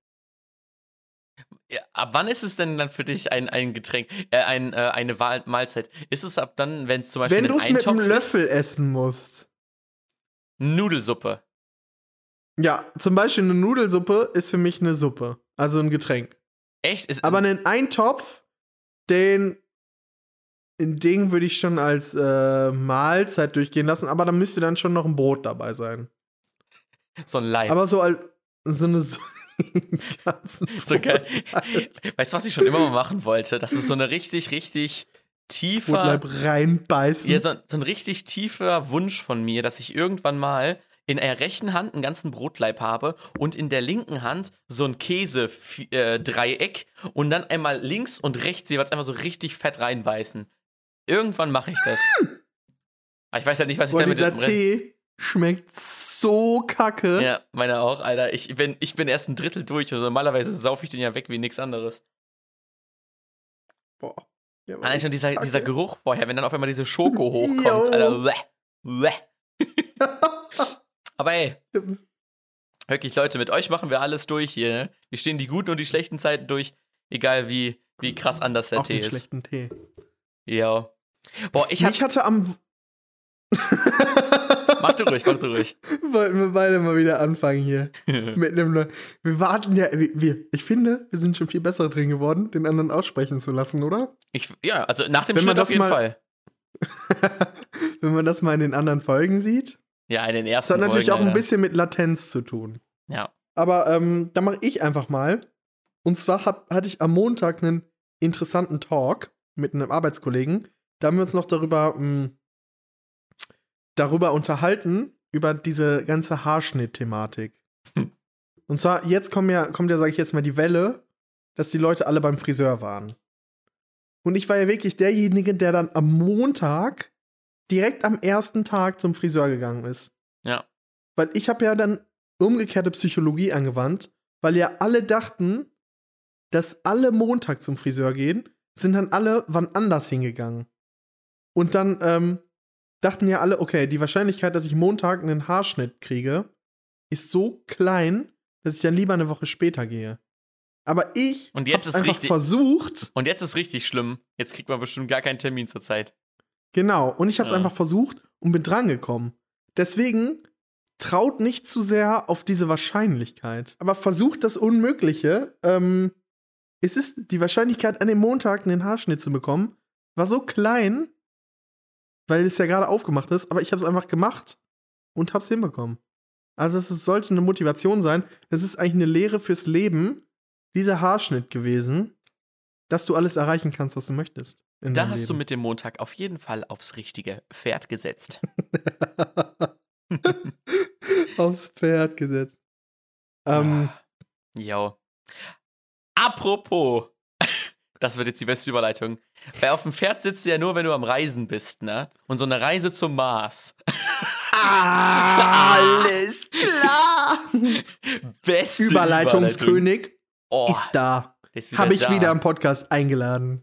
Ja, ab wann ist es denn dann für dich ein, ein Getränk, äh, ein, äh, eine Mahlzeit? Ist es ab dann, wenn es zum Beispiel Wenn du es mit einem Löffel essen musst. Nudelsuppe. Ja, zum Beispiel eine Nudelsuppe ist für mich eine Suppe. Also ein Getränk. Echt? Ist, Aber einen Eintopf, den, den Ding würde ich schon als äh, Mahlzeit durchgehen lassen, aber da müsste dann schon noch ein Brot dabei sein. so ein Leib. Aber so als so eine so So geil. Weißt du, was ich schon immer mal machen wollte? Das ist so eine richtig, richtig tiefer. Brotleib reinbeißen. Ja, so, so ein richtig tiefer Wunsch von mir, dass ich irgendwann mal in der rechten Hand einen ganzen Brotleib habe und in der linken Hand so ein Käse-Dreieck und dann einmal links und rechts jeweils einfach so richtig fett reinbeißen. Irgendwann mache ich das. Aber ich weiß halt nicht, was ich Boah, damit dieser Tee schmeckt so kacke. Ja, meine auch, Alter. Ich bin, ich bin erst ein Drittel durch und normalerweise saufe ich den ja weg wie nichts anderes. Boah. Ja, Allein schon dieser, kacke. dieser Geruch vorher, wenn dann auf einmal diese Schoko hochkommt. Alter. Bleh, bleh. Aber ey, wirklich, Leute, mit euch machen wir alles durch hier. Ne? Wir stehen die guten und die schlechten Zeiten durch, egal wie, wie krass anders der Auch Tee ist. schlechten Tee. Ja. Boah, ich hab. Ich hatte am. Mach du ruhig, mach du ruhig. Wollten wir beide mal wieder anfangen hier. Mit einem Neu- wir warten ja, wir, ich finde, wir sind schon viel besser drin geworden, den anderen aussprechen zu lassen, oder? Ich, ja, also nach dem Wenn man Schnitt auf das jeden mal- Fall. Wenn man das mal in den anderen Folgen sieht. Ja, in den Das ersten hat natürlich Folgen, auch ein bisschen mit Latenz zu tun. Ja. Aber ähm, da mache ich einfach mal. Und zwar hab, hatte ich am Montag einen interessanten Talk mit einem Arbeitskollegen. Da haben wir uns noch darüber, mh, darüber unterhalten, über diese ganze Haarschnitt-Thematik. Hm. Und zwar, jetzt kommt ja, kommt ja, sage ich jetzt mal, die Welle, dass die Leute alle beim Friseur waren. Und ich war ja wirklich derjenige, der dann am Montag direkt am ersten Tag zum Friseur gegangen ist. Ja. Weil ich habe ja dann umgekehrte Psychologie angewandt, weil ja alle dachten, dass alle Montag zum Friseur gehen, sind dann alle wann anders hingegangen. Und dann ähm, dachten ja alle, okay, die Wahrscheinlichkeit, dass ich Montag einen Haarschnitt kriege, ist so klein, dass ich dann lieber eine Woche später gehe. Aber ich Und jetzt hab's ist einfach richtig- versucht, Und jetzt ist richtig schlimm. Jetzt kriegt man bestimmt gar keinen Termin zur Zeit. Genau, und ich habe es Ja. einfach versucht und bin drangekommen. Deswegen traut nicht zu sehr auf diese Wahrscheinlichkeit. Aber versucht das Unmögliche. Ähm, es ist die Wahrscheinlichkeit, an dem Montag einen Haarschnitt zu bekommen, war so klein, weil es ja gerade aufgemacht ist, aber ich habe es einfach gemacht und habe es hinbekommen. Also es sollte eine Motivation sein. Es ist eigentlich eine Lehre fürs Leben, dieser Haarschnitt gewesen, dass du alles erreichen kannst, was du möchtest. Da hast du Leben. mit dem Montag auf jeden Fall aufs richtige Pferd gesetzt. Aufs Pferd gesetzt. Ähm, Ah, Jo. Apropos, das wird jetzt die beste Überleitung. Weil auf dem Pferd sitzt du ja nur, wenn du am Reisen bist, ne? Und so eine Reise zum Mars. alles klar. Beste Überleitungskönig Oh, ist da. Habe ich da. wieder im Podcast eingeladen.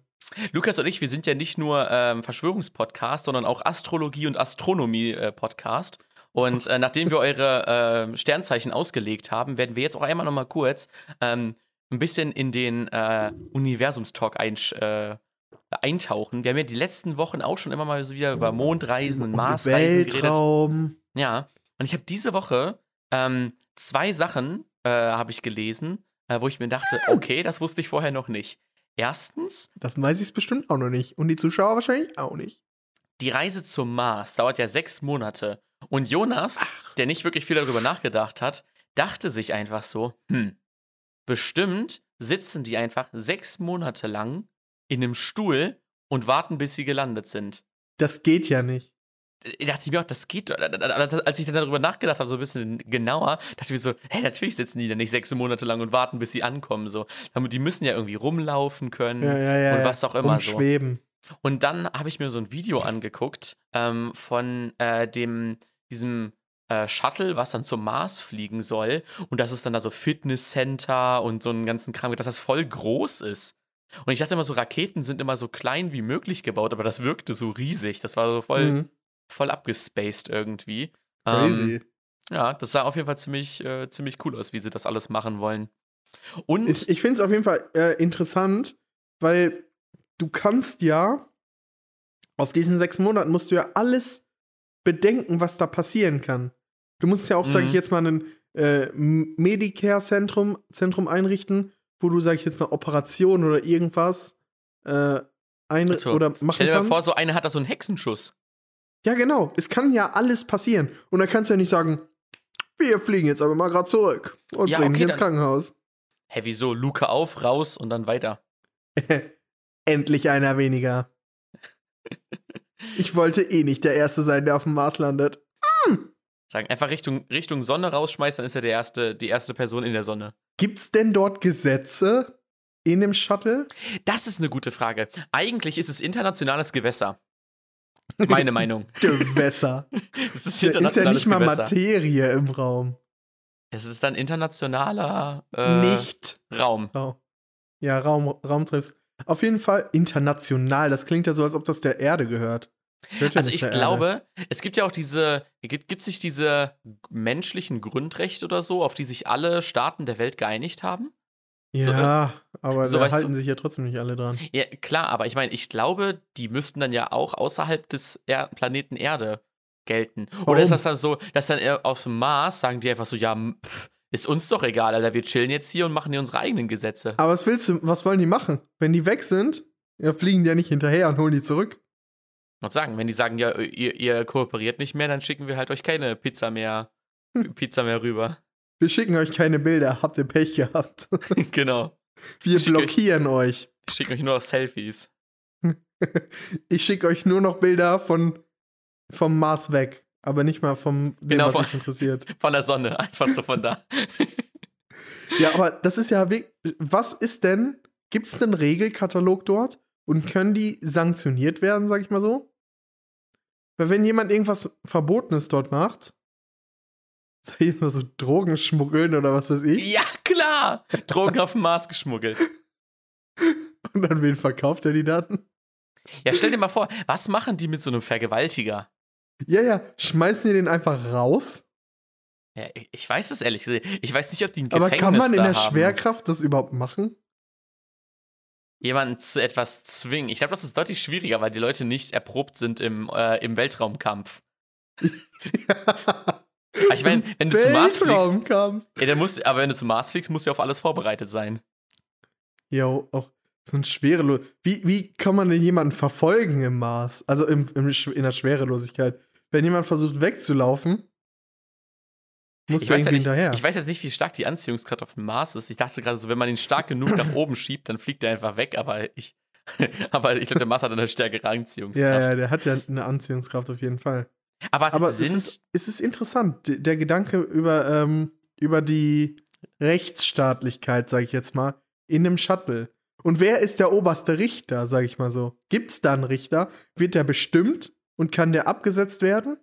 Lukas und ich, wir sind ja nicht nur ähm, Verschwörungspodcast, sondern auch Astrologie- und Astronomie-Podcast. Und äh, nachdem wir eure äh, Sternzeichen ausgelegt haben, werden wir jetzt auch einmal noch mal kurz ähm, ein bisschen in den äh, Universumstalk einsch- äh, eintauchen. Wir haben ja die letzten Wochen auch schon immer mal so wieder über Mondreisen und Marsreisen geredet. Weltraum. Ja, und ich habe diese Woche ähm, zwei Sachen äh, habe ich gelesen, äh, wo ich mir dachte, okay, das wusste ich vorher noch nicht. Erstens, Das weiß ich bestimmt auch noch nicht. Und die Zuschauer wahrscheinlich auch nicht. die Reise zum Mars dauert ja sechs Monate. Und Jonas, der nicht wirklich viel darüber nachgedacht hat, dachte sich einfach so, hm, bestimmt sitzen die einfach sechs Monate lang in einem Stuhl und warten, bis sie gelandet sind. Das geht ja nicht. Da dachte ich mir auch, das geht. Als ich dann darüber nachgedacht habe, so ein bisschen genauer, dachte ich mir so, hey, natürlich sitzen die da nicht sechs Monate lang und warten, bis sie ankommen. So. Die müssen ja irgendwie rumlaufen können Ja, ja, ja. und was auch immer so. Umschweben. Und dann habe ich mir so ein Video angeguckt ähm, von äh, dem, diesem äh, Shuttle, was dann zum Mars fliegen soll. Und das ist dann da so Fitnesscenter und so einen ganzen Kram, dass das voll groß ist. Und ich dachte immer so, Raketen sind immer so klein wie möglich gebaut, aber das wirkte so riesig. Das war so voll, Mhm. voll abgespaced irgendwie. Crazy. Ähm, ja, das sah auf jeden Fall ziemlich, äh, ziemlich cool aus, wie sie das alles machen wollen. Und Ich, ich finde es auf jeden Fall äh, interessant, weil du kannst ja auf diesen sechs Monaten musst du ja alles bedenken, was da passieren kann. Du musst ja auch, sage ich Mhm. jetzt mal, ein äh, Medicare-Zentrum Zentrum einrichten, wo du, sage ich jetzt mal, Operationen oder irgendwas äh, ein So, oder machen stell dir mal vor, so einer hat da so einen Hexenschuss. ja, genau. Es kann ja alles passieren. Und dann kannst du ja nicht sagen, wir fliegen jetzt aber mal gerade zurück und Ja, bringen okay, ins Krankenhaus. Hä, wieso? Luke auf, raus und dann weiter. Endlich einer weniger. Ich wollte eh nicht der Erste sein, der auf dem Mars landet. Sagen, einfach Richtung, Richtung Sonne rausschmeißen, dann ist er der erste, die erste Person in der Sonne. Gibt's denn dort Gesetze in dem Shuttle? Das ist eine gute Frage. Eigentlich ist es internationales Gewässer. Meine Meinung. Gewässer. Es ist Da ist ja internationales nicht mal Gewässer. Materie im Raum. Es ist dann internationaler äh, nicht. Raum. Raum. Ja, Raum, Raumtrips. Auf jeden Fall international. Das klingt ja so, als ob das der Erde gehört. Ja Also ich Erde. glaube, es gibt ja auch diese, gibt es nicht diese menschlichen Grundrechte oder so, auf die sich alle Staaten der Welt geeinigt haben? so, Ja, aber so da weißt du- halten sich ja trotzdem nicht alle dran. Ja, klar, aber ich meine, ich glaube, die müssten dann ja auch außerhalb des er Planeten Erde gelten. Oder Warum? ist das dann so, dass dann eher auf dem Mars sagen die einfach so, ja, pff, ist uns doch egal, Alter, wir chillen jetzt hier und machen hier unsere eigenen Gesetze. Aber was willst du, was wollen die machen? Wenn die weg sind, ja, fliegen die ja nicht hinterher und holen die zurück. Und sagen, wenn die sagen, ja, ihr, ihr kooperiert nicht mehr, dann schicken wir halt euch keine Pizza mehr, Hm. Pizza mehr rüber. Wir schicken euch keine Bilder, habt ihr Pech gehabt. genau. Wir Schicke- blockieren euch. Ich schicke euch nur noch Selfies. Ich schicke euch nur noch Bilder von vom Mars weg, aber nicht mal vom dem, Genau, was von- euch interessiert. Von der Sonne, einfach so von da. Ja, aber das ist ja was ist denn? Gibt es einen Regelkatalog dort und können die sanktioniert werden, sag ich mal so? Weil wenn jemand irgendwas Verbotenes dort macht, sag ich jetzt mal so Drogen schmuggeln oder was weiß ich, ja, klar! Drogen auf dem Mars geschmuggelt. und an wen verkauft er die Daten? Ja, stell dir mal vor, was machen die mit so einem Vergewaltiger? Ja, ja, schmeißen die den einfach raus? Ja, ich, ich weiß es ehrlich gesagt. Ich weiß nicht, ob die ein Aber Gefängnis kann man in der haben. Schwerkraft das überhaupt machen? Jemanden zu etwas zwingen. Ich glaube, das ist deutlich schwieriger, weil die Leute nicht erprobt sind im, äh, im Weltraumkampf. Aber ich meine, wenn du zum Mars fliegst, ja, dann musst, aber wenn du zum Mars fliegst, musst du auf alles vorbereitet sein. Jo, auch so ein Schwerelo. Wie, wie kann man denn jemanden verfolgen im Mars? Also im, im, in der Schwerelosigkeit. Wenn jemand versucht wegzulaufen, muss Ich der weiß, ja irgendwie nicht, hinterher. ich weiß jetzt nicht, wie stark die Anziehungskraft auf dem Mars ist. Ich dachte gerade so, wenn man ihn stark genug nach oben schiebt, dann fliegt er einfach weg, aber ich, aber ich glaube, der Mars hat eine stärkere Anziehungskraft. ja, ja, der hat ja eine Anziehungskraft auf jeden Fall. Aber, Aber es ist, es ist interessant, der Gedanke über, ähm, über die Rechtsstaatlichkeit, sag ich jetzt mal, in einem Shuttle. Und wer ist der oberste Richter, sag ich mal so? Gibt's da einen Richter? Wird der bestimmt und kann der abgesetzt werden?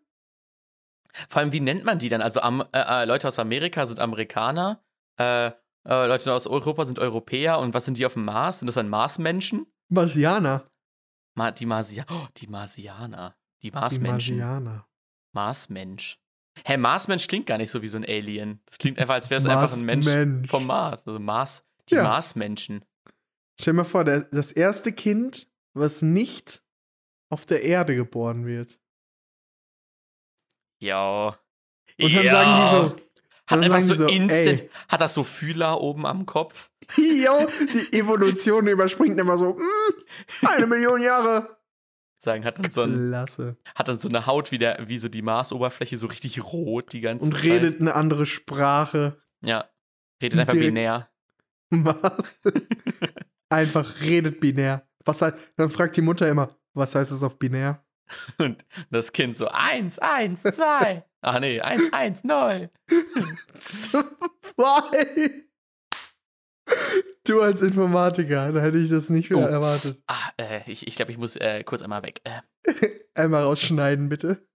Vor allem, wie nennt man die dann? Also am, äh, äh, Leute aus Amerika sind Amerikaner, äh, äh, Leute aus Europa sind Europäer und was sind die auf dem Mars? Sind das dann Marsmenschen? Marsianer. Ma die Marsia oh, die Marsianer. Die Die Marsmenschen. Marsianer. Marsmensch. Hä, Marsmensch klingt gar nicht so wie so ein Alien. Das klingt einfach, als wäre es einfach ein Mensch Marsmensch. vom Mars. Also Mars. Die Ja. Marsmenschen. Stell dir mal vor, der, das erste Kind, was nicht auf der Erde geboren wird. Ja. Und dann ja. sagen die so, Hat einfach so so, instant. ey. Hat das so Fühler oben am Kopf? Jo, die Evolution überspringt immer so, mm, eine Million Jahre. Sagen, hat dann so, ein, hat dann so eine Haut wie, der, wie so die Marsoberfläche, so richtig rot die ganze Und Zeit. redet eine andere Sprache. Ja. Redet einfach Direkt- binär. Was? Einfach redet binär. Was heißt, dann fragt die Mutter immer, was heißt es auf binär? Und das Kind so: eins, eins, zwei. Ach nee, eins, eins, null. Zwei. Du als Informatiker, da hätte ich das nicht mehr Oh. erwartet. Ah, äh, ich ich glaube, ich muss äh, kurz einmal weg. Äh. Einmal rausschneiden, bitte.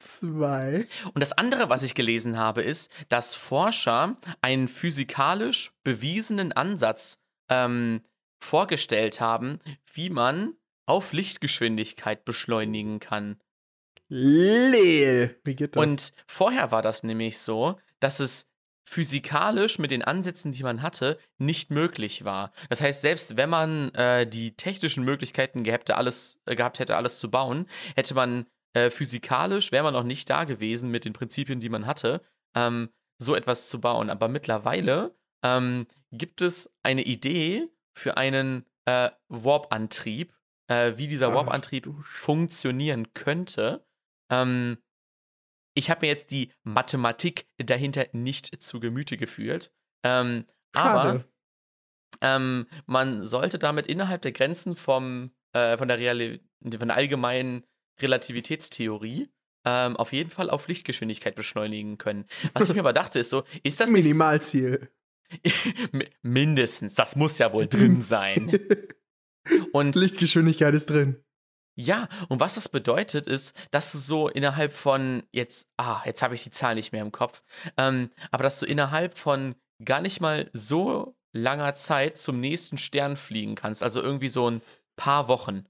Zwei. Und das andere, was ich gelesen habe, ist, dass Forscher einen physikalisch bewiesenen Ansatz ähm, vorgestellt haben, wie man auf Lichtgeschwindigkeit beschleunigen kann. Leel. Wie geht das? Und vorher war das nämlich so, dass es physikalisch mit den Ansätzen, die man hatte, nicht möglich war. Das heißt, selbst wenn man äh, die technischen Möglichkeiten gehabt, hätte, alles, äh, gehabt hätte, alles zu bauen, hätte man äh, physikalisch, wäre man noch nicht da gewesen mit den Prinzipien, die man hatte, ähm, so etwas zu bauen. Aber mittlerweile ähm, gibt es eine Idee für einen äh, Warp-Antrieb, äh, wie dieser Warp-Antrieb funktionieren könnte. Ähm, ich habe mir jetzt die Mathematik dahinter nicht zu Gemüte geführt. Ähm, aber ähm, man sollte damit innerhalb der Grenzen vom, äh, von, der von der allgemeinen Relativitätstheorie ähm, auf jeden Fall auf Lichtgeschwindigkeit beschleunigen können. Was ich mir aber dachte, ist so, ist das Minimalziel. Mi- mindestens, das muss ja wohl drin sein. Und Lichtgeschwindigkeit ist drin. Ja, und was das bedeutet, ist, dass du so innerhalb von jetzt, ah, jetzt habe ich die Zahl nicht mehr im Kopf, ähm, aber dass du innerhalb von gar nicht mal so langer Zeit zum nächsten Stern fliegen kannst. Also irgendwie so ein paar Wochen.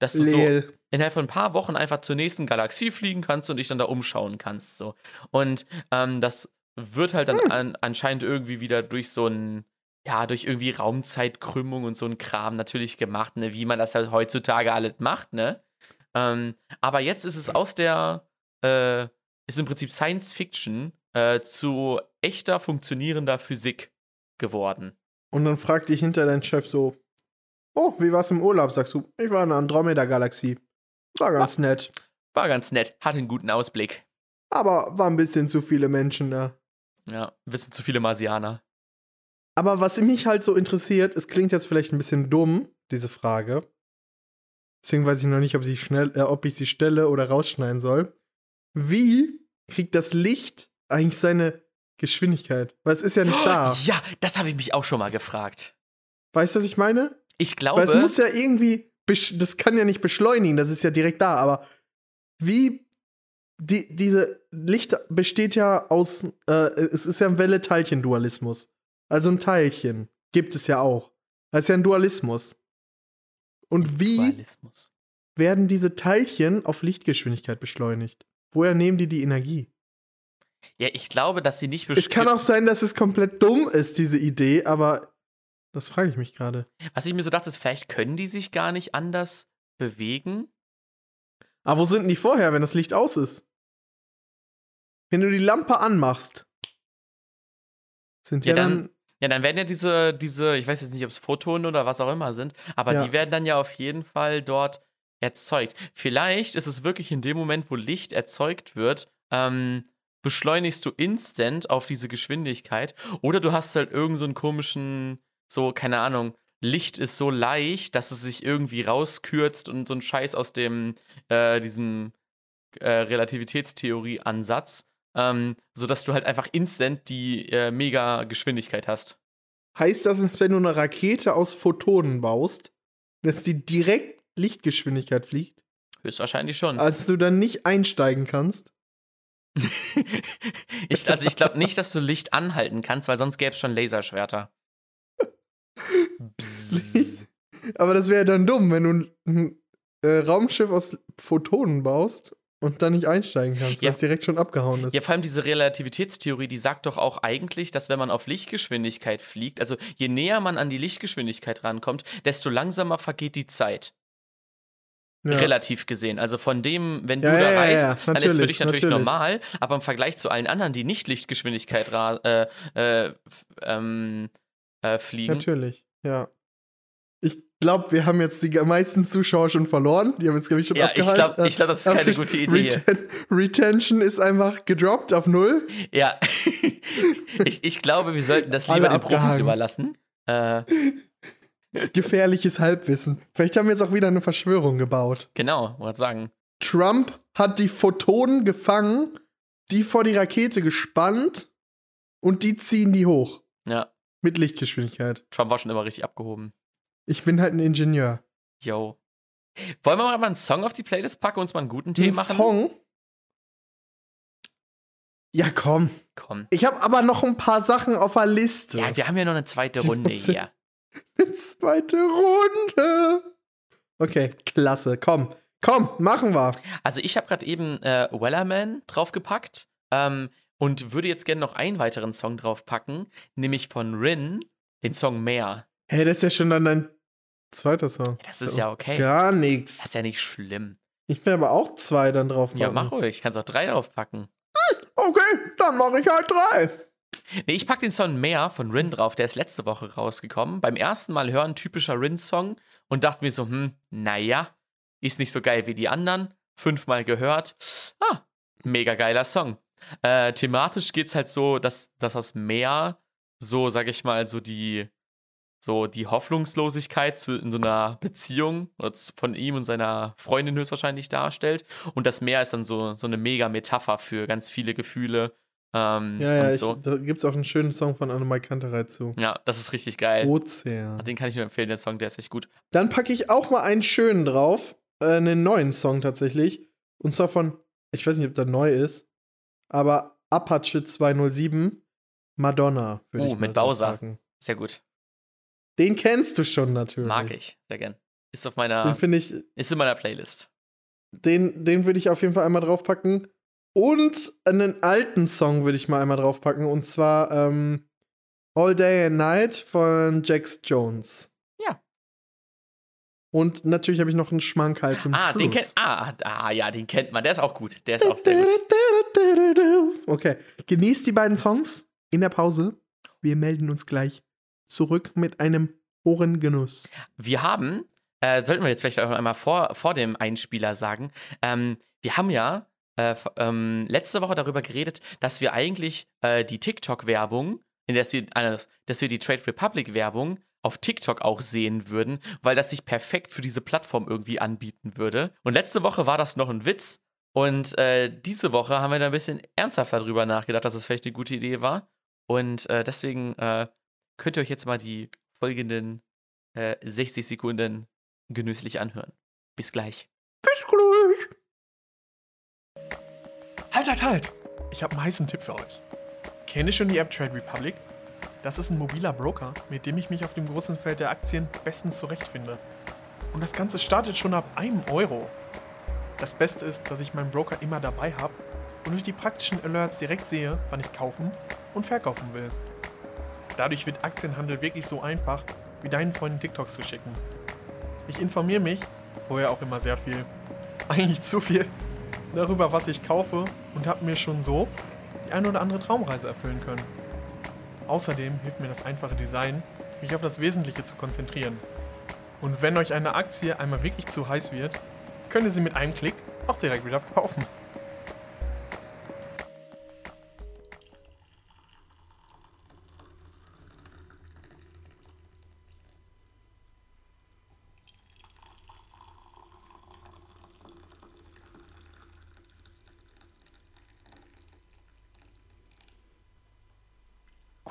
Dass du so Leel. innerhalb von ein paar Wochen einfach zur nächsten Galaxie fliegen kannst und dich dann da umschauen kannst. So. Und ähm, das wird halt dann Hm. an, anscheinend irgendwie wieder durch so ein, ja, durch irgendwie Raumzeitkrümmung und so ein Kram natürlich gemacht, ne, wie man das halt heutzutage alles macht, ne? Ähm, aber jetzt ist es aus der, äh, ist im Prinzip Science Fiction äh, zu echter funktionierender Physik geworden. Und dann fragt dich hinter dein Chef so: Oh, wie war's im Urlaub? Sagst du, ich war in der Andromeda-Galaxie. War ganz nett. War ganz nett, hat einen guten Ausblick. Aber war ein bisschen zu viele Menschen da. Ja, ein bisschen zu viele Marsianer. Aber was mich halt so interessiert, es klingt jetzt vielleicht ein bisschen dumm, diese Frage. Deswegen weiß ich noch nicht, ob, sie schnell, äh, ob ich sie stelle oder rausschneiden soll. Wie kriegt das Licht eigentlich seine Geschwindigkeit? Weil es ist ja nicht da. Ja, das habe ich mich auch schon mal gefragt. Weißt du, was ich meine? Ich glaube, Weil es muss ja irgendwie, das kann ja nicht beschleunigen, das ist ja direkt da, aber wie die, diese Licht besteht ja aus, äh, es ist ja ein Welle-Teilchen-Dualismus. Also ein Teilchen gibt es ja auch. Das ist ja ein Dualismus. Und wie Dualismus. werden diese Teilchen auf Lichtgeschwindigkeit beschleunigt? Woher nehmen die die Energie? Ja, ich glaube, dass sie nicht Es kann auch sein, dass es komplett dumm ist, diese Idee, aber das frage ich mich gerade. Was ich mir so dachte, ist, vielleicht können die sich gar nicht anders bewegen. Aber wo sind denn die vorher, wenn das Licht aus ist? Wenn du die Lampe anmachst, sind ja, Ja, dann- dann. Ja, dann werden ja diese, diese, ich weiß jetzt nicht, ob es Photonen oder was auch immer sind, aber Ja. die werden dann ja auf jeden Fall dort erzeugt. Vielleicht ist es wirklich in dem Moment, wo Licht erzeugt wird, ähm, beschleunigst du instant auf diese Geschwindigkeit oder du hast halt irgend so einen komischen, so, keine Ahnung, Licht ist so leicht, dass es sich irgendwie rauskürzt und so ein Scheiß aus dem, äh, diesem äh, Relativitätstheorie-Ansatz, ähm, sodass du halt einfach instant die äh, mega Geschwindigkeit hast. Heißt das, dass wenn du eine Rakete aus Photonen baust, dass die direkt Lichtgeschwindigkeit fliegt? Höchstwahrscheinlich schon. Also du dann nicht einsteigen kannst? ich, also ich glaube nicht, dass du Licht anhalten kannst, weil sonst gäbe es schon Laserschwerter. Aber das wäre dann dumm, wenn du ein, ein äh, Raumschiff aus Photonen baust und dann nicht einsteigen kannst, Ja. was direkt schon abgehauen ist. Ja, vor allem diese Relativitätstheorie, die sagt doch auch eigentlich, dass wenn man auf Lichtgeschwindigkeit fliegt, also je näher man an die Lichtgeschwindigkeit rankommt, desto langsamer vergeht die Zeit. Ja. Relativ gesehen. Also von dem, wenn du Ja, da ja, ja, reist, dann ist es für natürlich, dich natürlich, natürlich. normal, aber im Vergleich zu allen anderen, die nicht Lichtgeschwindigkeit äh, äh, ähm, äh, fliegen, Natürlich, ja. Ich glaube, wir haben jetzt die meisten Zuschauer schon verloren. Die haben jetzt, glaube ich, schon Ja, ich abgehalten. glaube, ich glaub, das ist Äh, keine gute Idee. Reten Retention ist einfach gedroppt auf null. Ja, ich, ich glaube, wir sollten das Alle lieber den Profis überlassen. Äh, Gefährliches Halbwissen. Vielleicht haben wir jetzt auch wieder eine Verschwörung gebaut. genau, wollte sagen. Trump hat die Photonen gefangen, die vor die Rakete gespannt und die ziehen die hoch. Ja, Mit Lichtgeschwindigkeit. Trump war schon immer richtig abgehoben. Ich bin halt ein Ingenieur. Yo. Wollen wir mal einen Song auf die Playlist packen und uns mal einen guten Tee Ein machen? Song? Ja, komm. Komm. Ich habe aber noch ein paar Sachen auf der Liste. Ja, wir haben ja noch eine zweite Die Runde hier. Zweite Runde. Okay, klasse. Komm, komm, machen wir. Also ich habe gerade eben äh, Wellerman draufgepackt ähm, und würde jetzt gerne noch einen weiteren Song draufpacken, nämlich von Rin, den Song Mehr. Hey, das ist ja schon dann dein zweiter Song. Das ist ja okay. Gar Das nichts. ist ja nicht schlimm. Ich will aber auch zwei dann drauf machen. Ja, mach ruhig. Ich kann auch drei draufpacken. Okay, dann mache ich halt drei. Nee, ich pack den Song Mehr von Rin drauf, der ist letzte Woche rausgekommen. Beim ersten Mal hören typischer Rin-Song und dachte mir so, hm, naja, ist nicht so geil wie die anderen. Fünfmal gehört. Ah, mega geiler Song. Äh, thematisch geht's halt so, dass, dass das Meer so, sag ich mal, so die, so die Hoffnungslosigkeit in so einer Beziehung von ihm und seiner Freundin höchstwahrscheinlich darstellt. Und das Meer ist dann so, so eine mega Metapher für ganz viele Gefühle, Ähm, Ja, ja, und ich, so. da gibt es auch einen schönen Song von Annemai Kanterei zu. Ja, das ist richtig geil. Ozean. Den kann ich nur empfehlen, der Song, der ist echt gut. Dann packe ich auch mal einen schönen drauf. Äh, einen neuen Song tatsächlich. Und zwar von, ich weiß nicht, ob der neu ist, aber Apache 207, Madonna. würde Oh, mit Bowser. draufpacken. Sehr gut. Den kennst du schon natürlich. Mag ich. Sehr gern. Ist auf Den meiner, finde ich, ist in meiner Playlist. den, den würde ich auf jeden Fall einmal draufpacken. Und einen alten Song würde ich mal einmal draufpacken. Und zwar ähm, All Day and Night von Jax Jones. Ja. Und natürlich habe ich noch einen Schmank halt zum Ah, Schluss. den kennt, ah, ah, ja, den kennt man. Der ist auch gut. Der ist auch sehr gut. Okay, genießt die beiden Songs in der Pause. Wir melden uns gleich zurück mit einem hohen Genuss. Wir haben, äh, sollten wir jetzt vielleicht auch einmal vor, vor dem Einspieler sagen, ähm, wir haben ja äh, ähm, letzte Woche darüber geredet, dass wir eigentlich äh, die TikTok-Werbung, der wir, anders, dass wir die Trade Republic-Werbung auf TikTok auch sehen würden, weil das sich perfekt für diese Plattform irgendwie anbieten würde. Und letzte Woche war das noch ein Witz. Und äh, diese Woche haben wir da ein bisschen ernsthafter drüber nachgedacht, dass es das vielleicht eine gute Idee war. Und äh, deswegen äh, könnt ihr euch jetzt mal die folgenden äh, 60 Sekunden genüsslich anhören. Bis gleich. Bis gleich. Halt, halt, halt! Ich habe einen heißen Tipp für euch. Kennt ihr schon die App Trade Republic? Das ist ein mobiler Broker, mit dem ich mich auf dem großen Feld der Aktien bestens zurechtfinde. Und das Ganze startet schon ab einem Euro. Das Beste ist, dass ich meinen Broker immer dabei habe und durch die praktischen Alerts direkt sehe, wann ich kaufen und verkaufen will. Dadurch wird Aktienhandel wirklich so einfach, wie deinen Freunden TikToks zu schicken. Ich informiere mich, vorher auch immer sehr viel, eigentlich zu viel, darüber, was ich kaufe und habe mir schon so die eine oder andere Traumreise erfüllen können. Außerdem hilft mir das einfache Design, mich auf das Wesentliche zu konzentrieren. Und wenn euch eine Aktie einmal wirklich zu heiß wird, könnt ihr sie mit einem Klick auch direkt wieder verkaufen.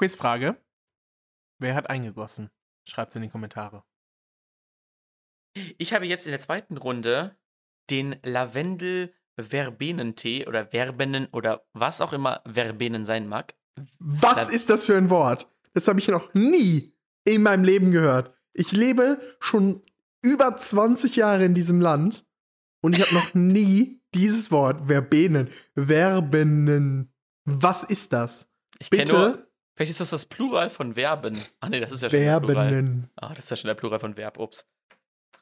Quizfrage. Wer hat eingegossen? Schreibt's in die Kommentare. Ich habe jetzt in der zweiten Runde den Lavendel-Verbenentee oder Verbenen oder was auch immer Verbenen sein mag. Was Das- ist das für ein Wort? Das habe ich noch nie in meinem Leben gehört. Ich lebe schon über 20 Jahre in diesem Land und ich habe noch nie dieses Wort Verbenen, Verbenen. Was ist das? Ich kenne nur, Bitte vielleicht ist das das Plural von Verben. Ach nee, das ist ja schon der Plural. Verbenen. Ah, das ist ja schon der Plural von Verb. Ups.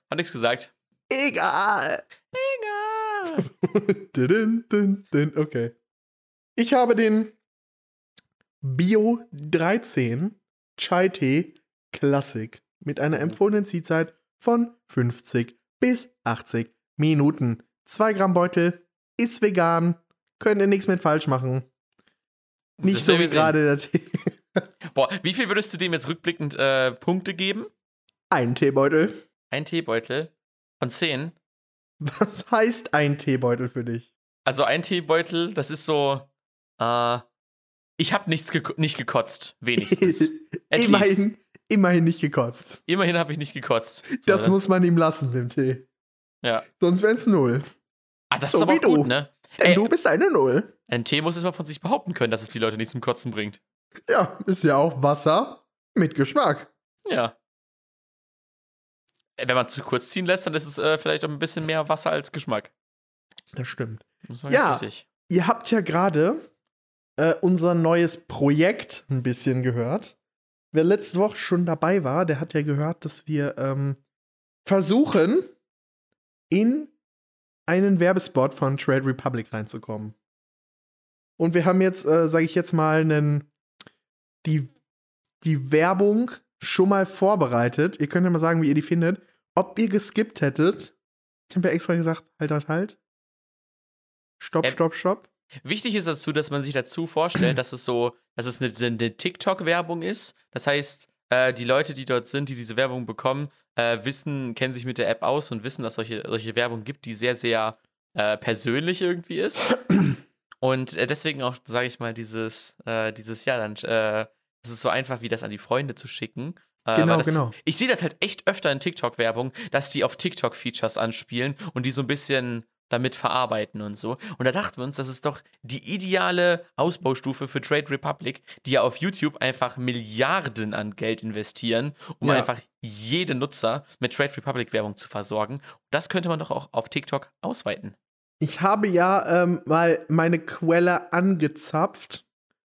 Hat nichts gesagt. Egal. Egal. Okay. Ich habe den Bio 13 Chai Tee Classic mit einer empfohlenen Ziehzeit von 50 bis 80 Minuten. 2 Gramm Beutel, ist vegan, könnt ihr nichts mit falsch machen. Nicht so wie gerade der Tee. Boah, wie viel würdest du dem jetzt rückblickend äh, Punkte geben? Ein Teebeutel. Ein Teebeutel von 10. Was heißt ein Teebeutel für dich? Also ein Teebeutel, das ist so, äh, ich habe nichts geko nicht gekotzt, wenigstens. Least. immerhin, immerhin nicht gekotzt. Immerhin habe ich nicht gekotzt. So, Das dann- muss man ihm lassen, dem Tee. Ja. Sonst wär's null. Ah, das so ist aber gut, ne? Denn Ey. du bist eine Null. Ein Tee muss erstmal von sich behaupten können, dass es die Leute nicht zum Kotzen bringt. Ja, ist ja auch Wasser mit Geschmack. Ja. Äh, Wenn man zu kurz ziehen lässt, dann ist es äh, vielleicht auch ein bisschen mehr Wasser als Geschmack. Das stimmt. Das war Ja. ganz richtig. Ihr habt ja gerade äh, unser neues Projekt ein bisschen gehört. Wer letzte Woche schon dabei war, der hat ja gehört, dass wir ähm, versuchen, in einen Werbespot von Trade Republic reinzukommen. Und wir haben jetzt, äh, sage ich jetzt mal, einen, die, die Werbung schon mal vorbereitet. Ihr könnt ja mal sagen, wie ihr die findet. Ob ihr geskippt hättet. Ich habe ja extra gesagt, halt, halt, halt. Stopp, Ähm, stopp, stopp. Wichtig ist dazu, dass man sich dazu vorstellt, dass es so, dass es eine, eine TikTok-Werbung ist. Das heißt, äh, die Leute, die dort sind, die diese Werbung bekommen, äh, wissen, kennen sich mit der App aus und wissen, dass solche, solche Werbung gibt, die sehr, sehr äh, persönlich irgendwie ist. Und äh, deswegen auch, sage ich mal, dieses, äh, dieses, ja, dann, äh, es ist so einfach, wie das an die Freunde zu schicken. Äh, Genau, das, genau. Ich sehe das halt echt öfter in TikTok-Werbung, dass die auf TikTok-Features anspielen und die so ein bisschen damit verarbeiten und so. Und da dachten wir uns, das ist doch die ideale Ausbaustufe für Trade Republic, die ja auf YouTube einfach Milliarden an Geld investieren, um Ja. einfach jeden Nutzer mit Trade Republic Werbung zu versorgen. Das könnte man doch auch auf TikTok ausweiten. Ich habe ja ähm, mal meine Quelle angezapft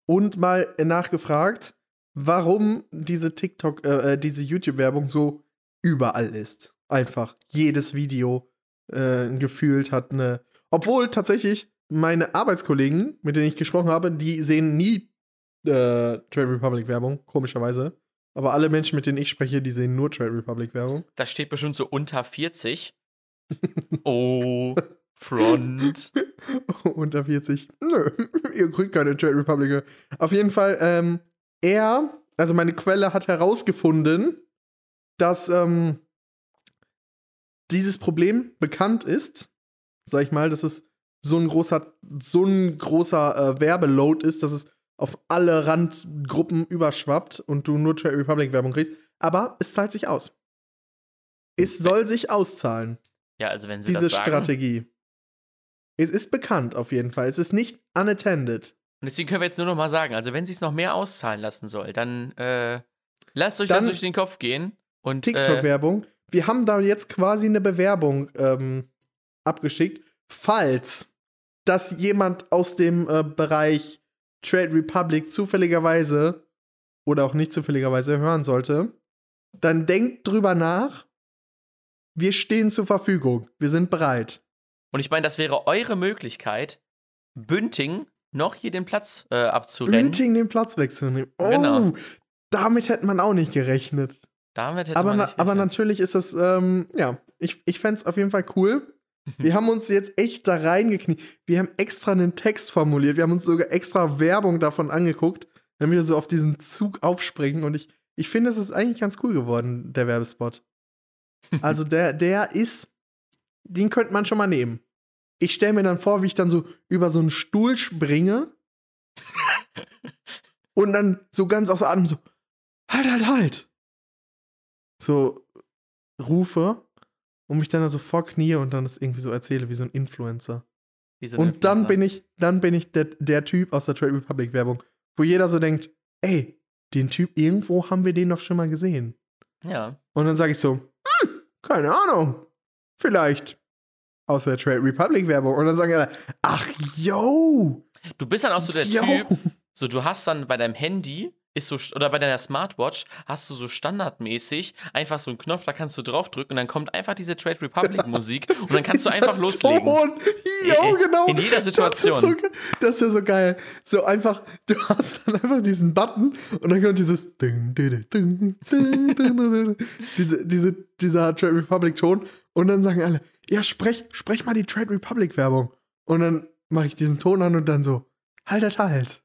und mal nachgefragt, warum diese TikTok, äh, äh, diese YouTube-Werbung so überall ist. Einfach jedes Video äh, gefühlt hat eine. Obwohl tatsächlich meine Arbeitskollegen, mit denen ich gesprochen habe, die sehen nie äh, Trade Republic Werbung, komischerweise. Aber alle Menschen, mit denen ich spreche, die sehen nur Trade Republic Werbung. Das steht bestimmt so unter 40. Oh, Front. unter 40. Nö, ihr kriegt keine Trade Republic. Auf jeden Fall, ähm, er, also meine Quelle hat herausgefunden, dass ähm, dieses Problem bekannt ist. Sag ich mal, dass es so ein großer, so ein großer äh, Werbeload ist, dass es auf alle Randgruppen überschwappt und du nur Trade Republic Werbung kriegst. Aber es zahlt sich aus. Es soll sich auszahlen Ja, also wenn sie diese das sagen. Strategie. Es ist bekannt auf jeden Fall. Es ist nicht unattended. Und deswegen können wir jetzt nur noch mal sagen, also wenn sie es noch mehr auszahlen lassen soll, dann äh, lasst euch Dann das durch den Kopf gehen. Und äh, TikTok-Werbung. Wir haben da jetzt quasi eine Bewerbung ähm, abgeschickt, falls das jemand aus dem äh, Bereich Trade Republic zufälligerweise oder auch nicht zufälligerweise hören sollte, dann denkt drüber nach. Wir stehen zur Verfügung. Wir sind bereit. Und ich meine, das wäre eure Möglichkeit, Bünding noch hier den Platz äh, abzurennen. Bünding den Platz wegzunehmen. Oh, Genau. damit hätte man auch nicht gerechnet. Damit hätte aber, man na, aber natürlich ist das, ähm, ja, ich, ich fände es auf jeden Fall cool. Wir haben uns jetzt echt da reingekniet. Wir haben extra einen Text formuliert. Wir haben uns sogar extra Werbung davon angeguckt, damit wir so auf diesen Zug aufspringen. Und ich, ich finde, es ist eigentlich ganz cool geworden, der Werbespot. Also der, der ist, den könnte man schon mal nehmen. Ich stelle mir dann vor, wie ich dann so über so einen Stuhl springe und dann so ganz außer Atem so, halt, halt, halt. So rufe und mich dann da so vorknie und dann das irgendwie so erzähle wie so ein Influencer. So ein und dann Influencer. bin ich, dann bin ich der, der Typ aus der Trade Republic Werbung, wo jeder so denkt, ey, den Typ, irgendwo haben wir den doch schon mal gesehen. Ja. Und dann sage ich so, hm, keine Ahnung. Vielleicht aus der Trade Republic Werbung. Und dann sagen alle, ach, yo. Du bist dann auch so der yo. Typ, so du hast dann bei deinem Handy, ist so, oder bei deiner Smartwatch, hast du so standardmäßig einfach so einen Knopf, da kannst du draufdrücken und dann kommt einfach diese Trade Republic Musik und dann kannst du einfach loslegen. Ton. Jo, genau. in jeder Situation. Das ist so, wäre so geil. So einfach, du hast dann einfach diesen Button und dann kommt dieses Ding, ding, ding, ding, ding, ding, diese, diese, dieser Trade Republic Ton und dann sagen alle, ja, sprech, sprech mal die Trade Republic Werbung. Und dann mache ich diesen Ton an und dann so, halt, halt, halt.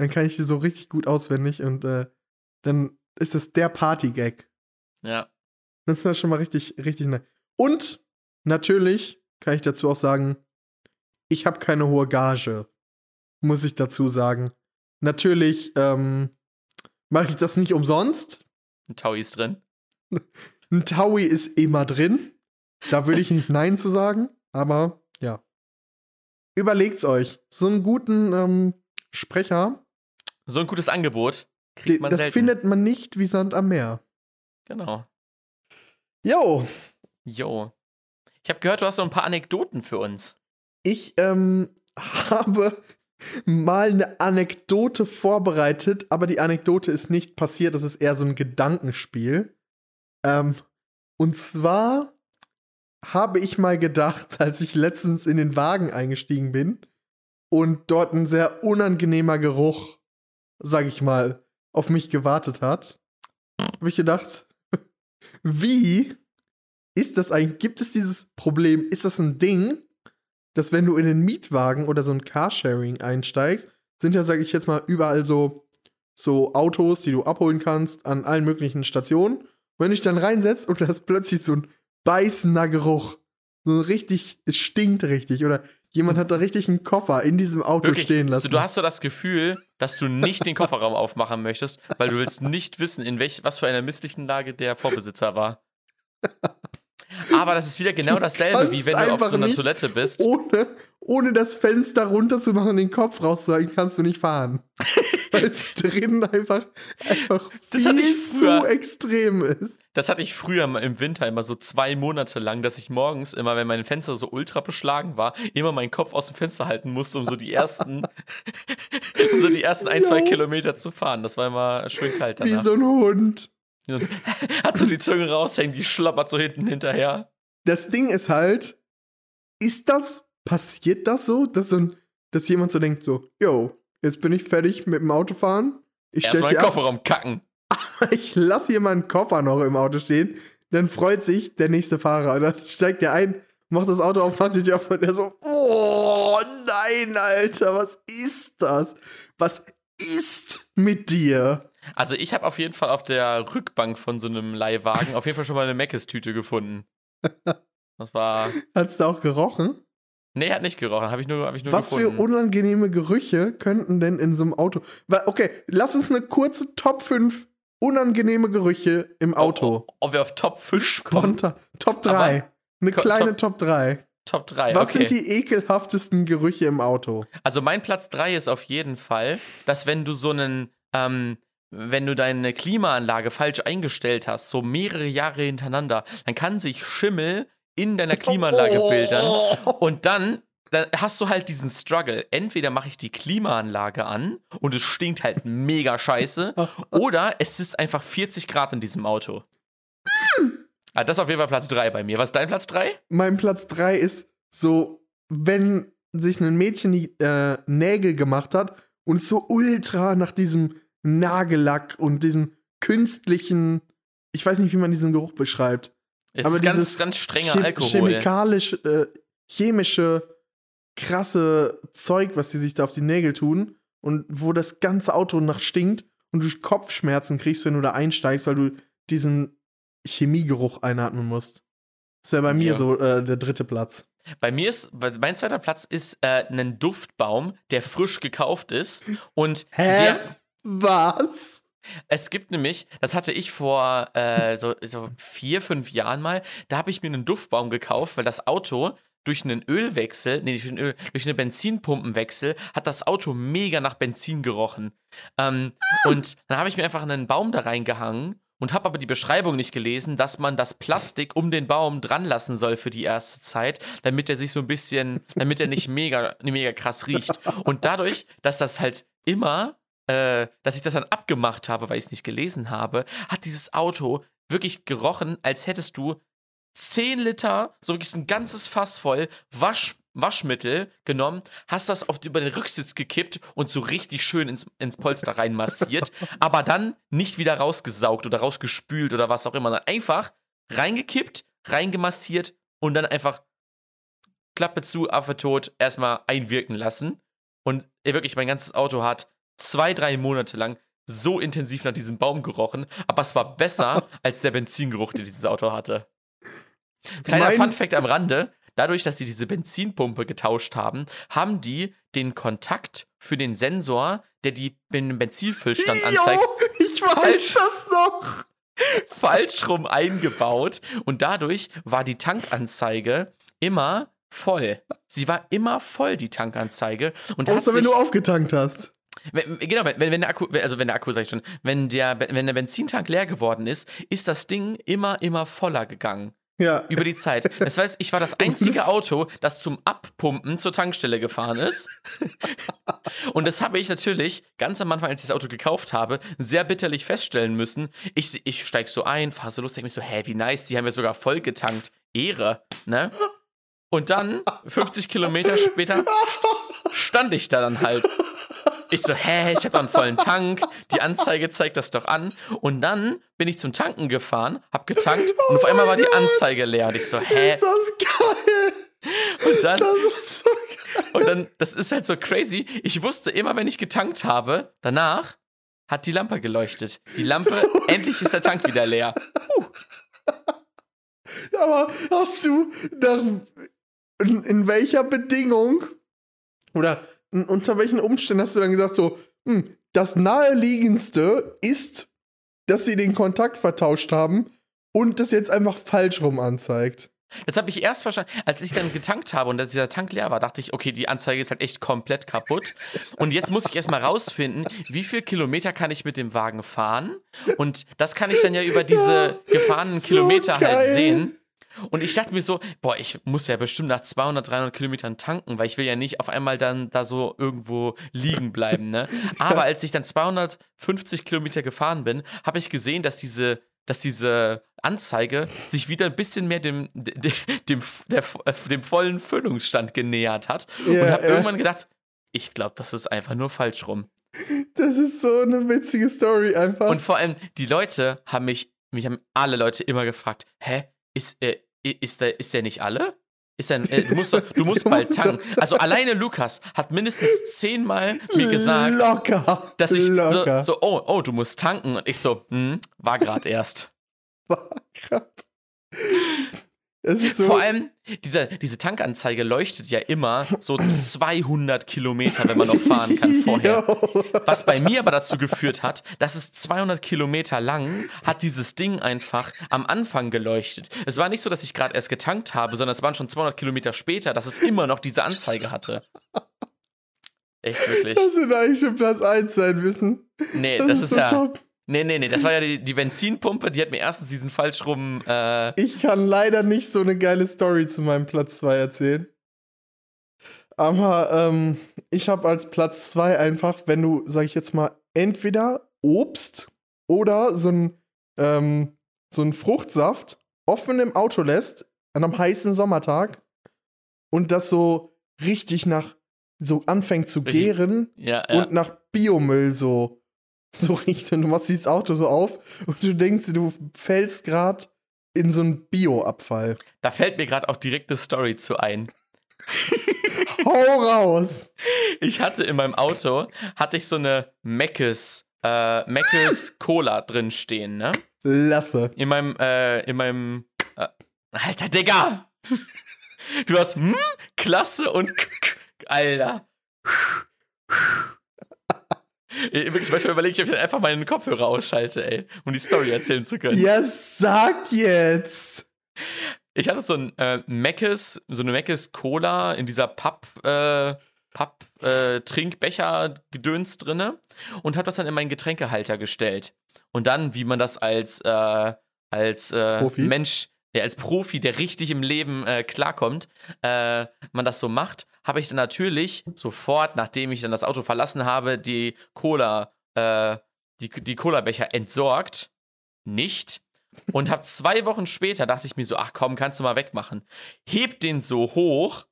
Dann kann ich die so richtig gut auswendig und äh, dann ist das der Party-Gag. Ja. Das war schon mal richtig, richtig nice. Und natürlich kann ich dazu auch sagen, ich habe keine hohe Gage. Muss ich dazu sagen. Natürlich ähm, mache ich das nicht umsonst. Ein Taui ist drin. Ein Taui ist immer drin. Da würde ich nicht Nein zu sagen. Aber ja. Überlegt's euch. So einen guten ähm, Sprecher, So ein gutes Angebot kriegt man das selten. findet man nicht wie Sand am Meer. Genau. Jo, Jo. Ich habe gehört, du hast so ein paar Anekdoten für uns. Ich ähm, habe mal eine Anekdote vorbereitet, aber die Anekdote ist nicht passiert, das ist eher so ein Gedankenspiel. Ähm, und zwar habe ich mal gedacht, als ich letztens in den Wagen eingestiegen bin und dort ein sehr unangenehmer Geruch, sag ich mal, auf mich gewartet hat, habe ich gedacht, wie ist das eigentlich, gibt es dieses Problem, ist das ein Ding, dass wenn du in den Mietwagen oder so ein Carsharing einsteigst, sind ja, sag ich jetzt mal, überall so, so Autos, die du abholen kannst an allen möglichen Stationen. Und wenn du dich dann reinsetzt und da ist plötzlich so ein beißender Geruch, so richtig, es stinkt richtig. Oder Jemand hat da richtig einen Koffer in diesem Auto Wirklich, stehen so, lassen. du hast so das Gefühl, dass du nicht den Kofferraum aufmachen möchtest, weil du willst nicht wissen, in welch, was für einer misslichen Lage der Vorbesitzer war. Aber das ist wieder genau Du dasselbe, wie wenn du auf so einer Toilette bist. ohne, ohne das Fenster runterzumachen und den Kopf rauszuhalten, kannst du nicht fahren. Weil es drin einfach, einfach Das viel früher. zu extrem ist. Das hatte ich früher im Winter immer so zwei Monate lang, dass ich morgens immer, wenn mein Fenster so ultra beschlagen war, immer meinen Kopf aus dem Fenster halten musste, um so die ersten, um so die ersten ein, zwei. Kilometer zu fahren. Das war immer schön kalt Wie danach. so ein Hund. Hat so die Zunge raushängen, die schlappert so hinten hinterher. Das Ding ist halt, ist das, passiert das so, dass, so ein, dass jemand so denkt, so, yo, jetzt bin ich fertig mit dem Autofahren. Ich stelle sie den ab, Kofferraum kacken. ich lasse hier meinen Koffer noch im Auto stehen. Dann freut sich der nächste Fahrer. Und dann steigt der ein, macht das Auto auf, macht Tür auf und der so, oh nein, Alter, was ist das? Was ist mit dir? Also ich habe auf jeden Fall auf der Rückbank von so einem Leihwagen auf jeden Fall schon mal eine Meckes-Tüte gefunden. Das war. Hat's da auch gerochen? Nee, hat nicht gerochen, habe ich nur, hab ich nur Was gefunden. für unangenehme Gerüche könnten denn in so einem Auto. Okay, lass uns eine kurze Top 5 unangenehme Gerüche im Auto. Ob, ob wir auf Top 5 kommen. Spontan. Top 3. Eine Ko- kleine Top 3. Top 3. Was okay. sind die ekelhaftesten Gerüche im Auto? Also mein Platz 3 ist auf jeden Fall, dass wenn du so einen, ähm, wenn du deine Klimaanlage falsch eingestellt hast, so mehrere Jahre hintereinander, dann kann sich Schimmel in deiner Klimaanlage bildern. Und dann, dann hast du halt diesen Struggle. Entweder mache ich die Klimaanlage an und es stinkt halt mega scheiße, oder es ist einfach 40 Grad in diesem Auto. Ah, das ist auf jeden Fall Platz 3 bei mir. Was ist dein Platz 3? Mein Platz 3 ist so, wenn sich ein Mädchen die äh, Nägel gemacht hat und so ultra nach diesem Nagellack und diesen künstlichen, ich weiß nicht, wie man diesen Geruch beschreibt. Es Aber ist ganz, dieses ganz strenger Chem- Alkohol. Chemikalisch, äh, chemische, krasse Zeug, was die sich da auf die Nägel tun und wo das ganze Auto nach stinkt und du Kopfschmerzen kriegst, wenn du da einsteigst, weil du diesen Chemiegeruch einatmen musst. Das ist ja bei mir Ja. so äh, der dritte Platz. Bei mir ist, mein zweiter Platz ist äh, ein Duftbaum, der frisch gekauft ist. Und der, Was? es gibt nämlich, das hatte ich vor äh, so, so vier, fünf Jahren mal, da habe ich mir einen Duftbaum gekauft, weil das Auto durch einen Ölwechsel, nee, durch einen, Öl, durch einen Benzinpumpenwechsel, hat das Auto mega nach Benzin gerochen. Ähm, Und dann habe ich mir einfach einen Baum da reingehangen und habe aber die Beschreibung nicht gelesen, dass man das Plastik um den Baum dran lassen soll für die erste Zeit, damit er sich so ein bisschen, damit er nicht mega, mega krass riecht. Und dadurch, dass das halt immer, äh, dass ich das dann abgemacht habe, weil ich es nicht gelesen habe, hat dieses Auto wirklich gerochen, als hättest du 10 Liter, so wirklich so ein ganzes Fass voll Wasch, Waschmittel genommen, hast das auf, über den Rücksitz gekippt und so richtig schön ins, ins Polster reinmassiert, aber dann nicht wieder rausgesaugt oder rausgespült oder was auch immer, sondern einfach reingekippt, reingemassiert und dann einfach Klappe zu, Affe tot, erstmal einwirken lassen. Und wirklich, mein ganzes Auto hat zwei, drei Monate lang so intensiv nach diesem Baum gerochen, aber es war besser als der Benzingeruch, den dieses Auto hatte. Kleiner Mein- Funfact am Rande: Dadurch, dass sie diese Benzinpumpe getauscht haben, haben die den Kontakt für den Sensor, der die, den Benzinfüllstand anzeigt, Jo, ich weiß Falsch. das noch. falsch rum eingebaut und dadurch war die Tankanzeige immer voll. Sie war immer voll, die Tankanzeige. Und Außer wenn du aufgetankt hast. Wenn, genau, wenn, wenn der Akku, also wenn der Akku, sag ich schon, wenn der, wenn der Benzintank leer geworden ist, ist das Ding immer, immer voller gegangen. Ja. Über die Zeit. Das heißt, ich war das einzige Auto, das zum Abpumpen zur Tankstelle gefahren ist. Und das habe ich natürlich ganz am Anfang, als ich das Auto gekauft habe, sehr bitterlich feststellen müssen. Ich, ich steig so ein, fahre so los, denke mich so, hä, wie nice, die haben ja sogar voll getankt. Ehre, ne? Und dann, 50 Kilometer später, stand ich da dann halt. Ich so, hä, ich hab doch einen vollen Tank. Die Anzeige zeigt das doch an. Und dann bin ich zum Tanken gefahren, hab getankt und auf einmal war die Anzeige leer. Und ich so, hä? Ist das geil? Und dann, Das ist so geil. und dann, das ist halt so crazy. Ich wusste immer, wenn ich getankt habe, danach hat die Lampe geleuchtet. Die Lampe, endlich ist der Tank wieder leer. Aber hast du nach in, in welcher Bedingung oder unter welchen Umständen hast du dann gesagt, so, hm, das naheliegendste ist, dass sie den Kontakt vertauscht haben und das jetzt einfach falsch rum anzeigt. Das habe ich erst verstanden. Als ich dann getankt habe und dieser Tank leer war, dachte ich, okay, die Anzeige ist halt echt komplett kaputt. Und jetzt muss ich erstmal rausfinden, wie viel Kilometer kann ich mit dem Wagen fahren. Und das kann ich dann ja über diese gefahrenen so Kilometer halt geil. sehen. Und ich dachte mir so, boah, ich muss ja bestimmt nach 200, 300 Kilometern tanken, weil ich will ja nicht auf einmal dann da so irgendwo liegen bleiben, ne? Aber als ich dann 250 Kilometer gefahren bin, habe ich gesehen, dass diese, dass diese Anzeige sich wieder ein bisschen mehr dem, dem, dem, der, dem vollen Füllungsstand genähert hat. und Ja, habe ja. irgendwann gedacht, ich glaube, das ist einfach nur falsch rum. Das ist so eine witzige Story einfach. Und vor allem, die Leute haben mich, mich haben alle Leute immer gefragt, hä, ist, äh, ist, der, ist der nicht alle? Ist der, äh, du musst, du musst bald tanken. Also alleine Lukas hat mindestens zehnmal mir gesagt, locker, dass ich so, locker. so, oh, oh, du musst tanken. Und ich so, hm, war gerade erst. War grad. So. Vor allem, diese, diese Tankanzeige leuchtet ja immer so 200 Kilometer, wenn man noch fahren kann vorher. Was bei mir aber dazu geführt hat, dass es 200 Kilometer lang hat dieses Ding einfach am Anfang geleuchtet. Es war nicht so, dass ich gerade erst getankt habe, sondern es waren schon 200 Kilometer später, dass es immer noch diese Anzeige hatte. Echt wirklich. Das sind eigentlich schon Platz 1 sein müssen. Nee, Das, das, ist, ist so ja. top. Nee, nee, nee, das war ja die, die Benzinpumpe, die hat mir erstens diesen falsch rum. Äh, Ich kann leider nicht so eine geile Story zu meinem Platz 2 erzählen. Aber ähm, ich habe als Platz 2 einfach, wenn du, sag ich jetzt mal, entweder Obst oder so ein, ähm, so ein Fruchtsaft offen im Auto lässt, an einem heißen Sommertag und das so richtig nach, so anfängt zu gären ja, ja. und nach Biomüll so, so riecht. Und du machst dieses Auto so auf und du denkst, du fällst gerade in so einen Bioabfall. Da fällt mir gerade auch direkt eine Story zu ein. Hau raus! Ich hatte in meinem Auto, hatte ich so eine Meckes, äh, Meckes Cola drin stehen, ne? Lasse. In meinem, äh, in meinem, äh, alter Digga! Du hast, hm, klasse und, k -k alter. Wirklich, manchmal überlege ich, ob ich dann einfach meinen Kopfhörer ausschalte, ey, um die Story erzählen zu können. Ja, sag jetzt! Ich hatte so ein äh, Meckes, so eine Meckes Cola in dieser Papp, äh, Papp äh, Trinkbecher Gedöns drinne und habe das dann in meinen Getränkehalter gestellt. Und dann, wie man das als äh, als äh, Profi? Mensch, ja, als Profi, der richtig im Leben äh, klarkommt, äh, man das so macht, habe ich dann natürlich sofort, nachdem ich dann das Auto verlassen habe, die Cola, äh, die, die Cola-Becher entsorgt. Nicht. Und habe zwei Wochen später, dachte ich mir so, ach komm, kannst du mal wegmachen. Heb den so hoch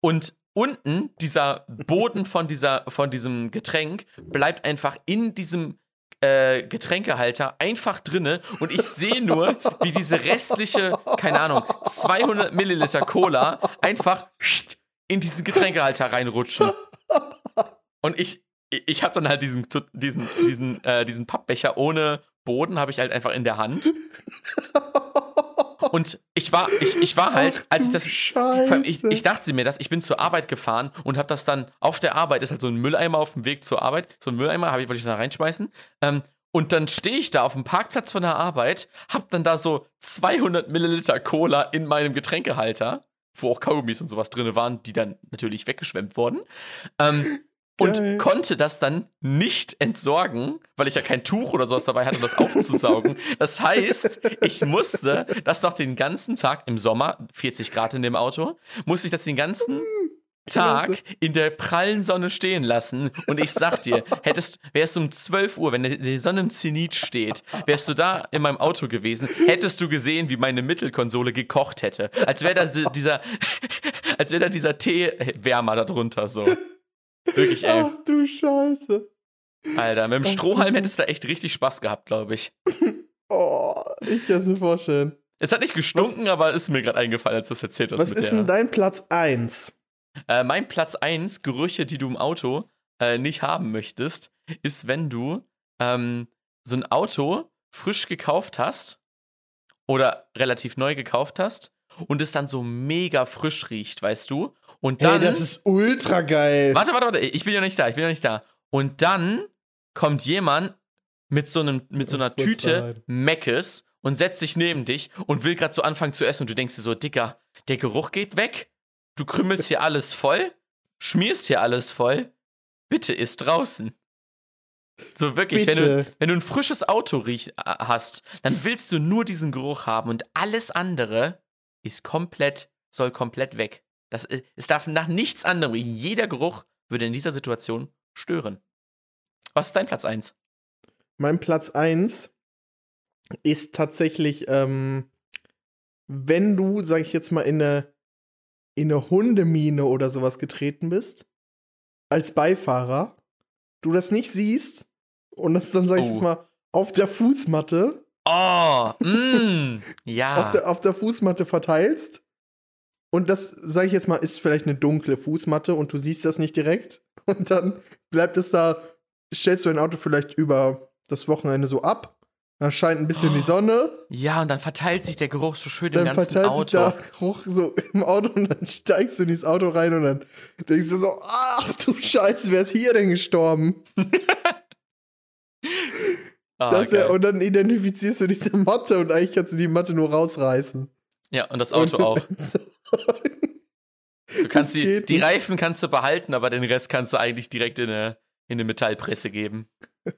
und unten dieser Boden von, dieser, von diesem Getränk bleibt einfach in diesem äh, Getränkehalter einfach drinne und ich sehe nur, wie diese restliche, keine Ahnung, 200 Milliliter Cola einfach in diesen Getränkehalter reinrutschen. Und ich, ich habe dann halt diesen, diesen, diesen, äh, diesen Pappbecher ohne Boden, habe ich halt einfach in der Hand. Und ich war, ich, ich war halt, als ich das. Ich, ich dachte mir das, ich bin zur Arbeit gefahren und habe das dann auf der Arbeit, ist halt so ein Mülleimer auf dem Weg zur Arbeit, so ein Mülleimer, ich, wollte ich da reinschmeißen. Ähm, und dann stehe ich da auf dem Parkplatz von der Arbeit, hab dann da so 200 Milliliter Cola in meinem Getränkehalter, wo auch Kaugummis und sowas drin waren, die dann natürlich weggeschwemmt wurden. Ähm, und Geil. konnte das dann nicht entsorgen, weil ich ja kein Tuch oder sowas dabei hatte, um das aufzusaugen. Das heißt, ich musste das noch den ganzen Tag im Sommer, 40 Grad in dem Auto, musste ich das den ganzen Tag in der prallen Sonne stehen lassen. Und ich sag dir, hättest, wärst du um 12 Uhr, wenn die Sonne im Zenit steht, wärst du da in meinem Auto gewesen, hättest du gesehen, wie meine Mittelkonsole gekocht hätte. Als wäre da dieser, als wäre da dieser Teewärmer da drunter so. Wirklich, ey. Ach du Scheiße. Alter, mit dem Ach, Strohhalm du- hättest du da echt richtig Spaß gehabt, glaube ich. Oh, ich kann es mir vorstellen. Es hat nicht gestunken, aber ist mir gerade eingefallen, als du es erzählt hast. Was ist denn dein Platz 1? Äh, mein Platz 1, Gerüche, die du im Auto äh, nicht haben möchtest, ist, wenn du ähm, so ein Auto frisch gekauft hast oder relativ neu gekauft hast und es dann so mega frisch riecht, weißt du? Und dann. Hey, das ist ultra geil. Warte, warte, warte, ich bin ja nicht da, ich bin ja nicht da. Und dann kommt jemand mit so, einem, mit so einer Kurz Tüte. Meckes und setzt sich neben dich und will gerade so anfangen zu essen und du denkst dir so, Dicker, der Geruch geht weg, du krümmelst hier alles voll, schmierst hier alles voll, bitte isst draußen. So wirklich, wenn du, wenn du ein frisches Auto riech, äh, hast, dann willst du nur diesen Geruch haben und alles andere ist komplett, soll komplett weg. Das, äh, es darf nach nichts anderem riechen. Jeder Geruch würde in dieser Situation stören. Was ist dein Platz 1? Mein Platz 1 ist tatsächlich, ähm, wenn du, sag ich jetzt mal, in eine, in eine Hundemine oder sowas getreten bist, als Beifahrer, du das nicht siehst und das dann, sag ich Oh. jetzt mal, auf der Fußmatte, Oh, mm, ja. auf, der, auf der Fußmatte verteilst. Und das, sag ich jetzt mal, ist vielleicht eine dunkle Fußmatte und du siehst das nicht direkt. Und dann bleibt es da, stellst du dein Auto vielleicht über das Wochenende so ab. Da scheint ein bisschen die Oh. Sonne. ja, und dann verteilt sich der Geruch so schön im Dann ganzen verteilt sich Auto. der Geruch so im Auto und dann steigst du in dieses Auto rein und dann denkst du so, ach du Scheiße, wer ist hier denn gestorben? Ah, das geil. und dann identifizierst du diese Matte und eigentlich kannst du die Matte nur rausreißen. ja, und das Auto und, auch. Du kannst Das die, die. Reifen kannst du behalten, aber den Rest kannst du eigentlich direkt in eine, in eine Metallpresse geben.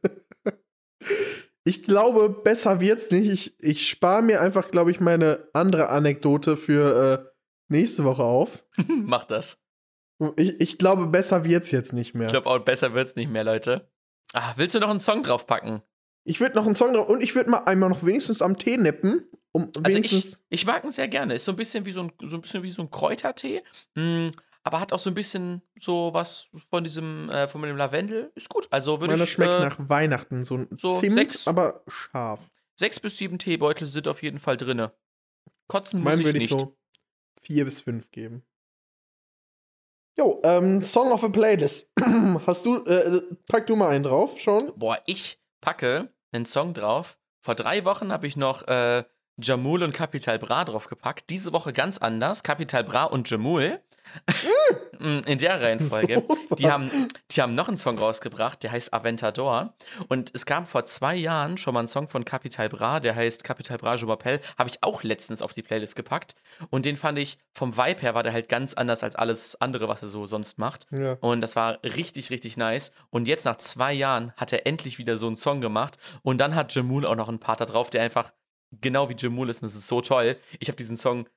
Ich glaube, besser wird's nicht. Ich, ich spare mir einfach, glaube ich, meine andere Anekdote für äh, nächste Woche auf. Mach das. Ich, ich glaube, besser wird's jetzt nicht mehr. Ich glaube, auch besser wird's nicht mehr, Leute. Ah, willst du noch einen Song draufpacken? Ich würde noch einen Song drauf und ich würde mal einmal noch wenigstens am Tee nippen, um Also ich, ich mag ihn sehr gerne. Ist so ein bisschen wie so ein, so ein, bisschen wie so ein Kräutertee, mm, aber hat auch so ein bisschen so was von diesem, äh, von dem Lavendel. Ist gut. Also würde ich. schmeckt äh, nach Weihnachten, so ein so Zimt, sechs- aber scharf. Sechs bis sieben Teebeutel sind auf jeden Fall drinne. Kotzen muss Meinen ich würde ich nicht. so vier bis fünf geben. Jo, ähm, Song of a Playlist. Hast du, äh, pack du mal einen drauf schon? Boah, ich packe einen Song drauf. Vor drei Wochen habe ich noch äh, Jamul und Capital Bra draufgepackt. Diese Woche ganz anders. Capital Bra und Jamul. Mm, In der Reihenfolge. So Die haben, die haben noch einen Song rausgebracht, der heißt Aventador. Und es gab vor zwei Jahren schon mal einen Song von Capital Bra, der heißt Capital Bra Je m'appelle. Habe ich auch letztens auf die Playlist gepackt. Und den fand ich, vom Vibe her war der halt ganz anders als alles andere, was er so sonst macht. Ja. Und das war richtig, richtig nice. Und jetzt nach zwei Jahren hat er endlich wieder so einen Song gemacht. Und dann hat Jamul auch noch einen Part da drauf, der einfach genau wie Jamul ist. Und das ist so toll. Ich habe diesen Song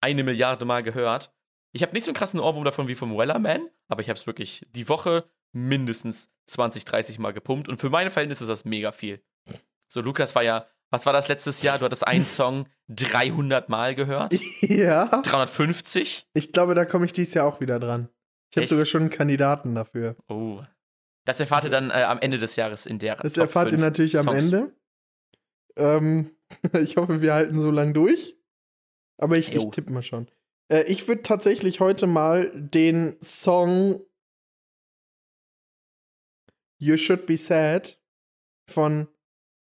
eine Milliarde Mal gehört. Ich habe nicht so einen krassen Ohrwurm davon wie vom Wellerman, aber ich habe es wirklich die Woche mindestens 20, 30 Mal gepumpt. Und für meine Verhältnisse ist das mega viel. So, Lukas war ja, was war das letztes Jahr? Du hattest einen Song 300 Mal gehört. ja. 350? Ich glaube, da komme ich dieses Jahr auch wieder dran. Ich habe sogar schon einen Kandidaten dafür. Oh. Das erfahrt ihr dann äh, am Ende des Jahres in der Das Top erfahrt ihr 5 natürlich am Songs. Ende. Ähm, ich hoffe, wir halten so lang durch. Aber ich, ich tippe mal schon. Äh, ich würde tatsächlich heute mal den Song You Should Be Sad von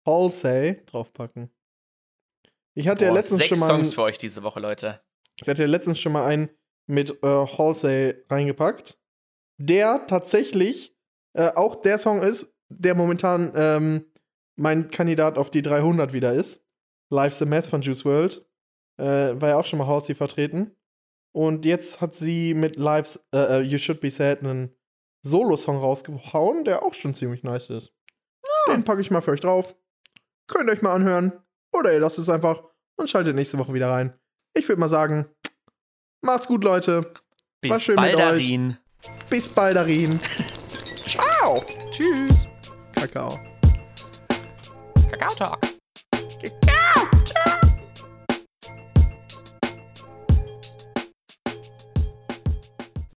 Halsey draufpacken. Ich hatte ja Boah, letztens sechs schon mal einen, Songs für euch diese Woche, Leute. ich hatte ja letztens schon mal einen mit äh, Halsey reingepackt, der tatsächlich äh, auch der Song ist, der momentan ähm, mein Kandidat auf die 300 wieder ist. Life's a Mess von Juice World. Äh, war ja auch schon mal Halsey vertreten. Und jetzt hat sie mit Life's äh, äh, You Should Be Sad einen Solo-Song rausgehauen, der auch schon ziemlich nice ist. Den packe ich mal für euch drauf. Könnt ihr euch mal anhören. Oder ihr lasst es einfach und schaltet nächste Woche wieder rein. Ich würde mal sagen, macht's gut, Leute. War Bis schön mit Baldarin. Bis bald, Darin. Ciao. Tschüss. Kakao. Kakao Talk.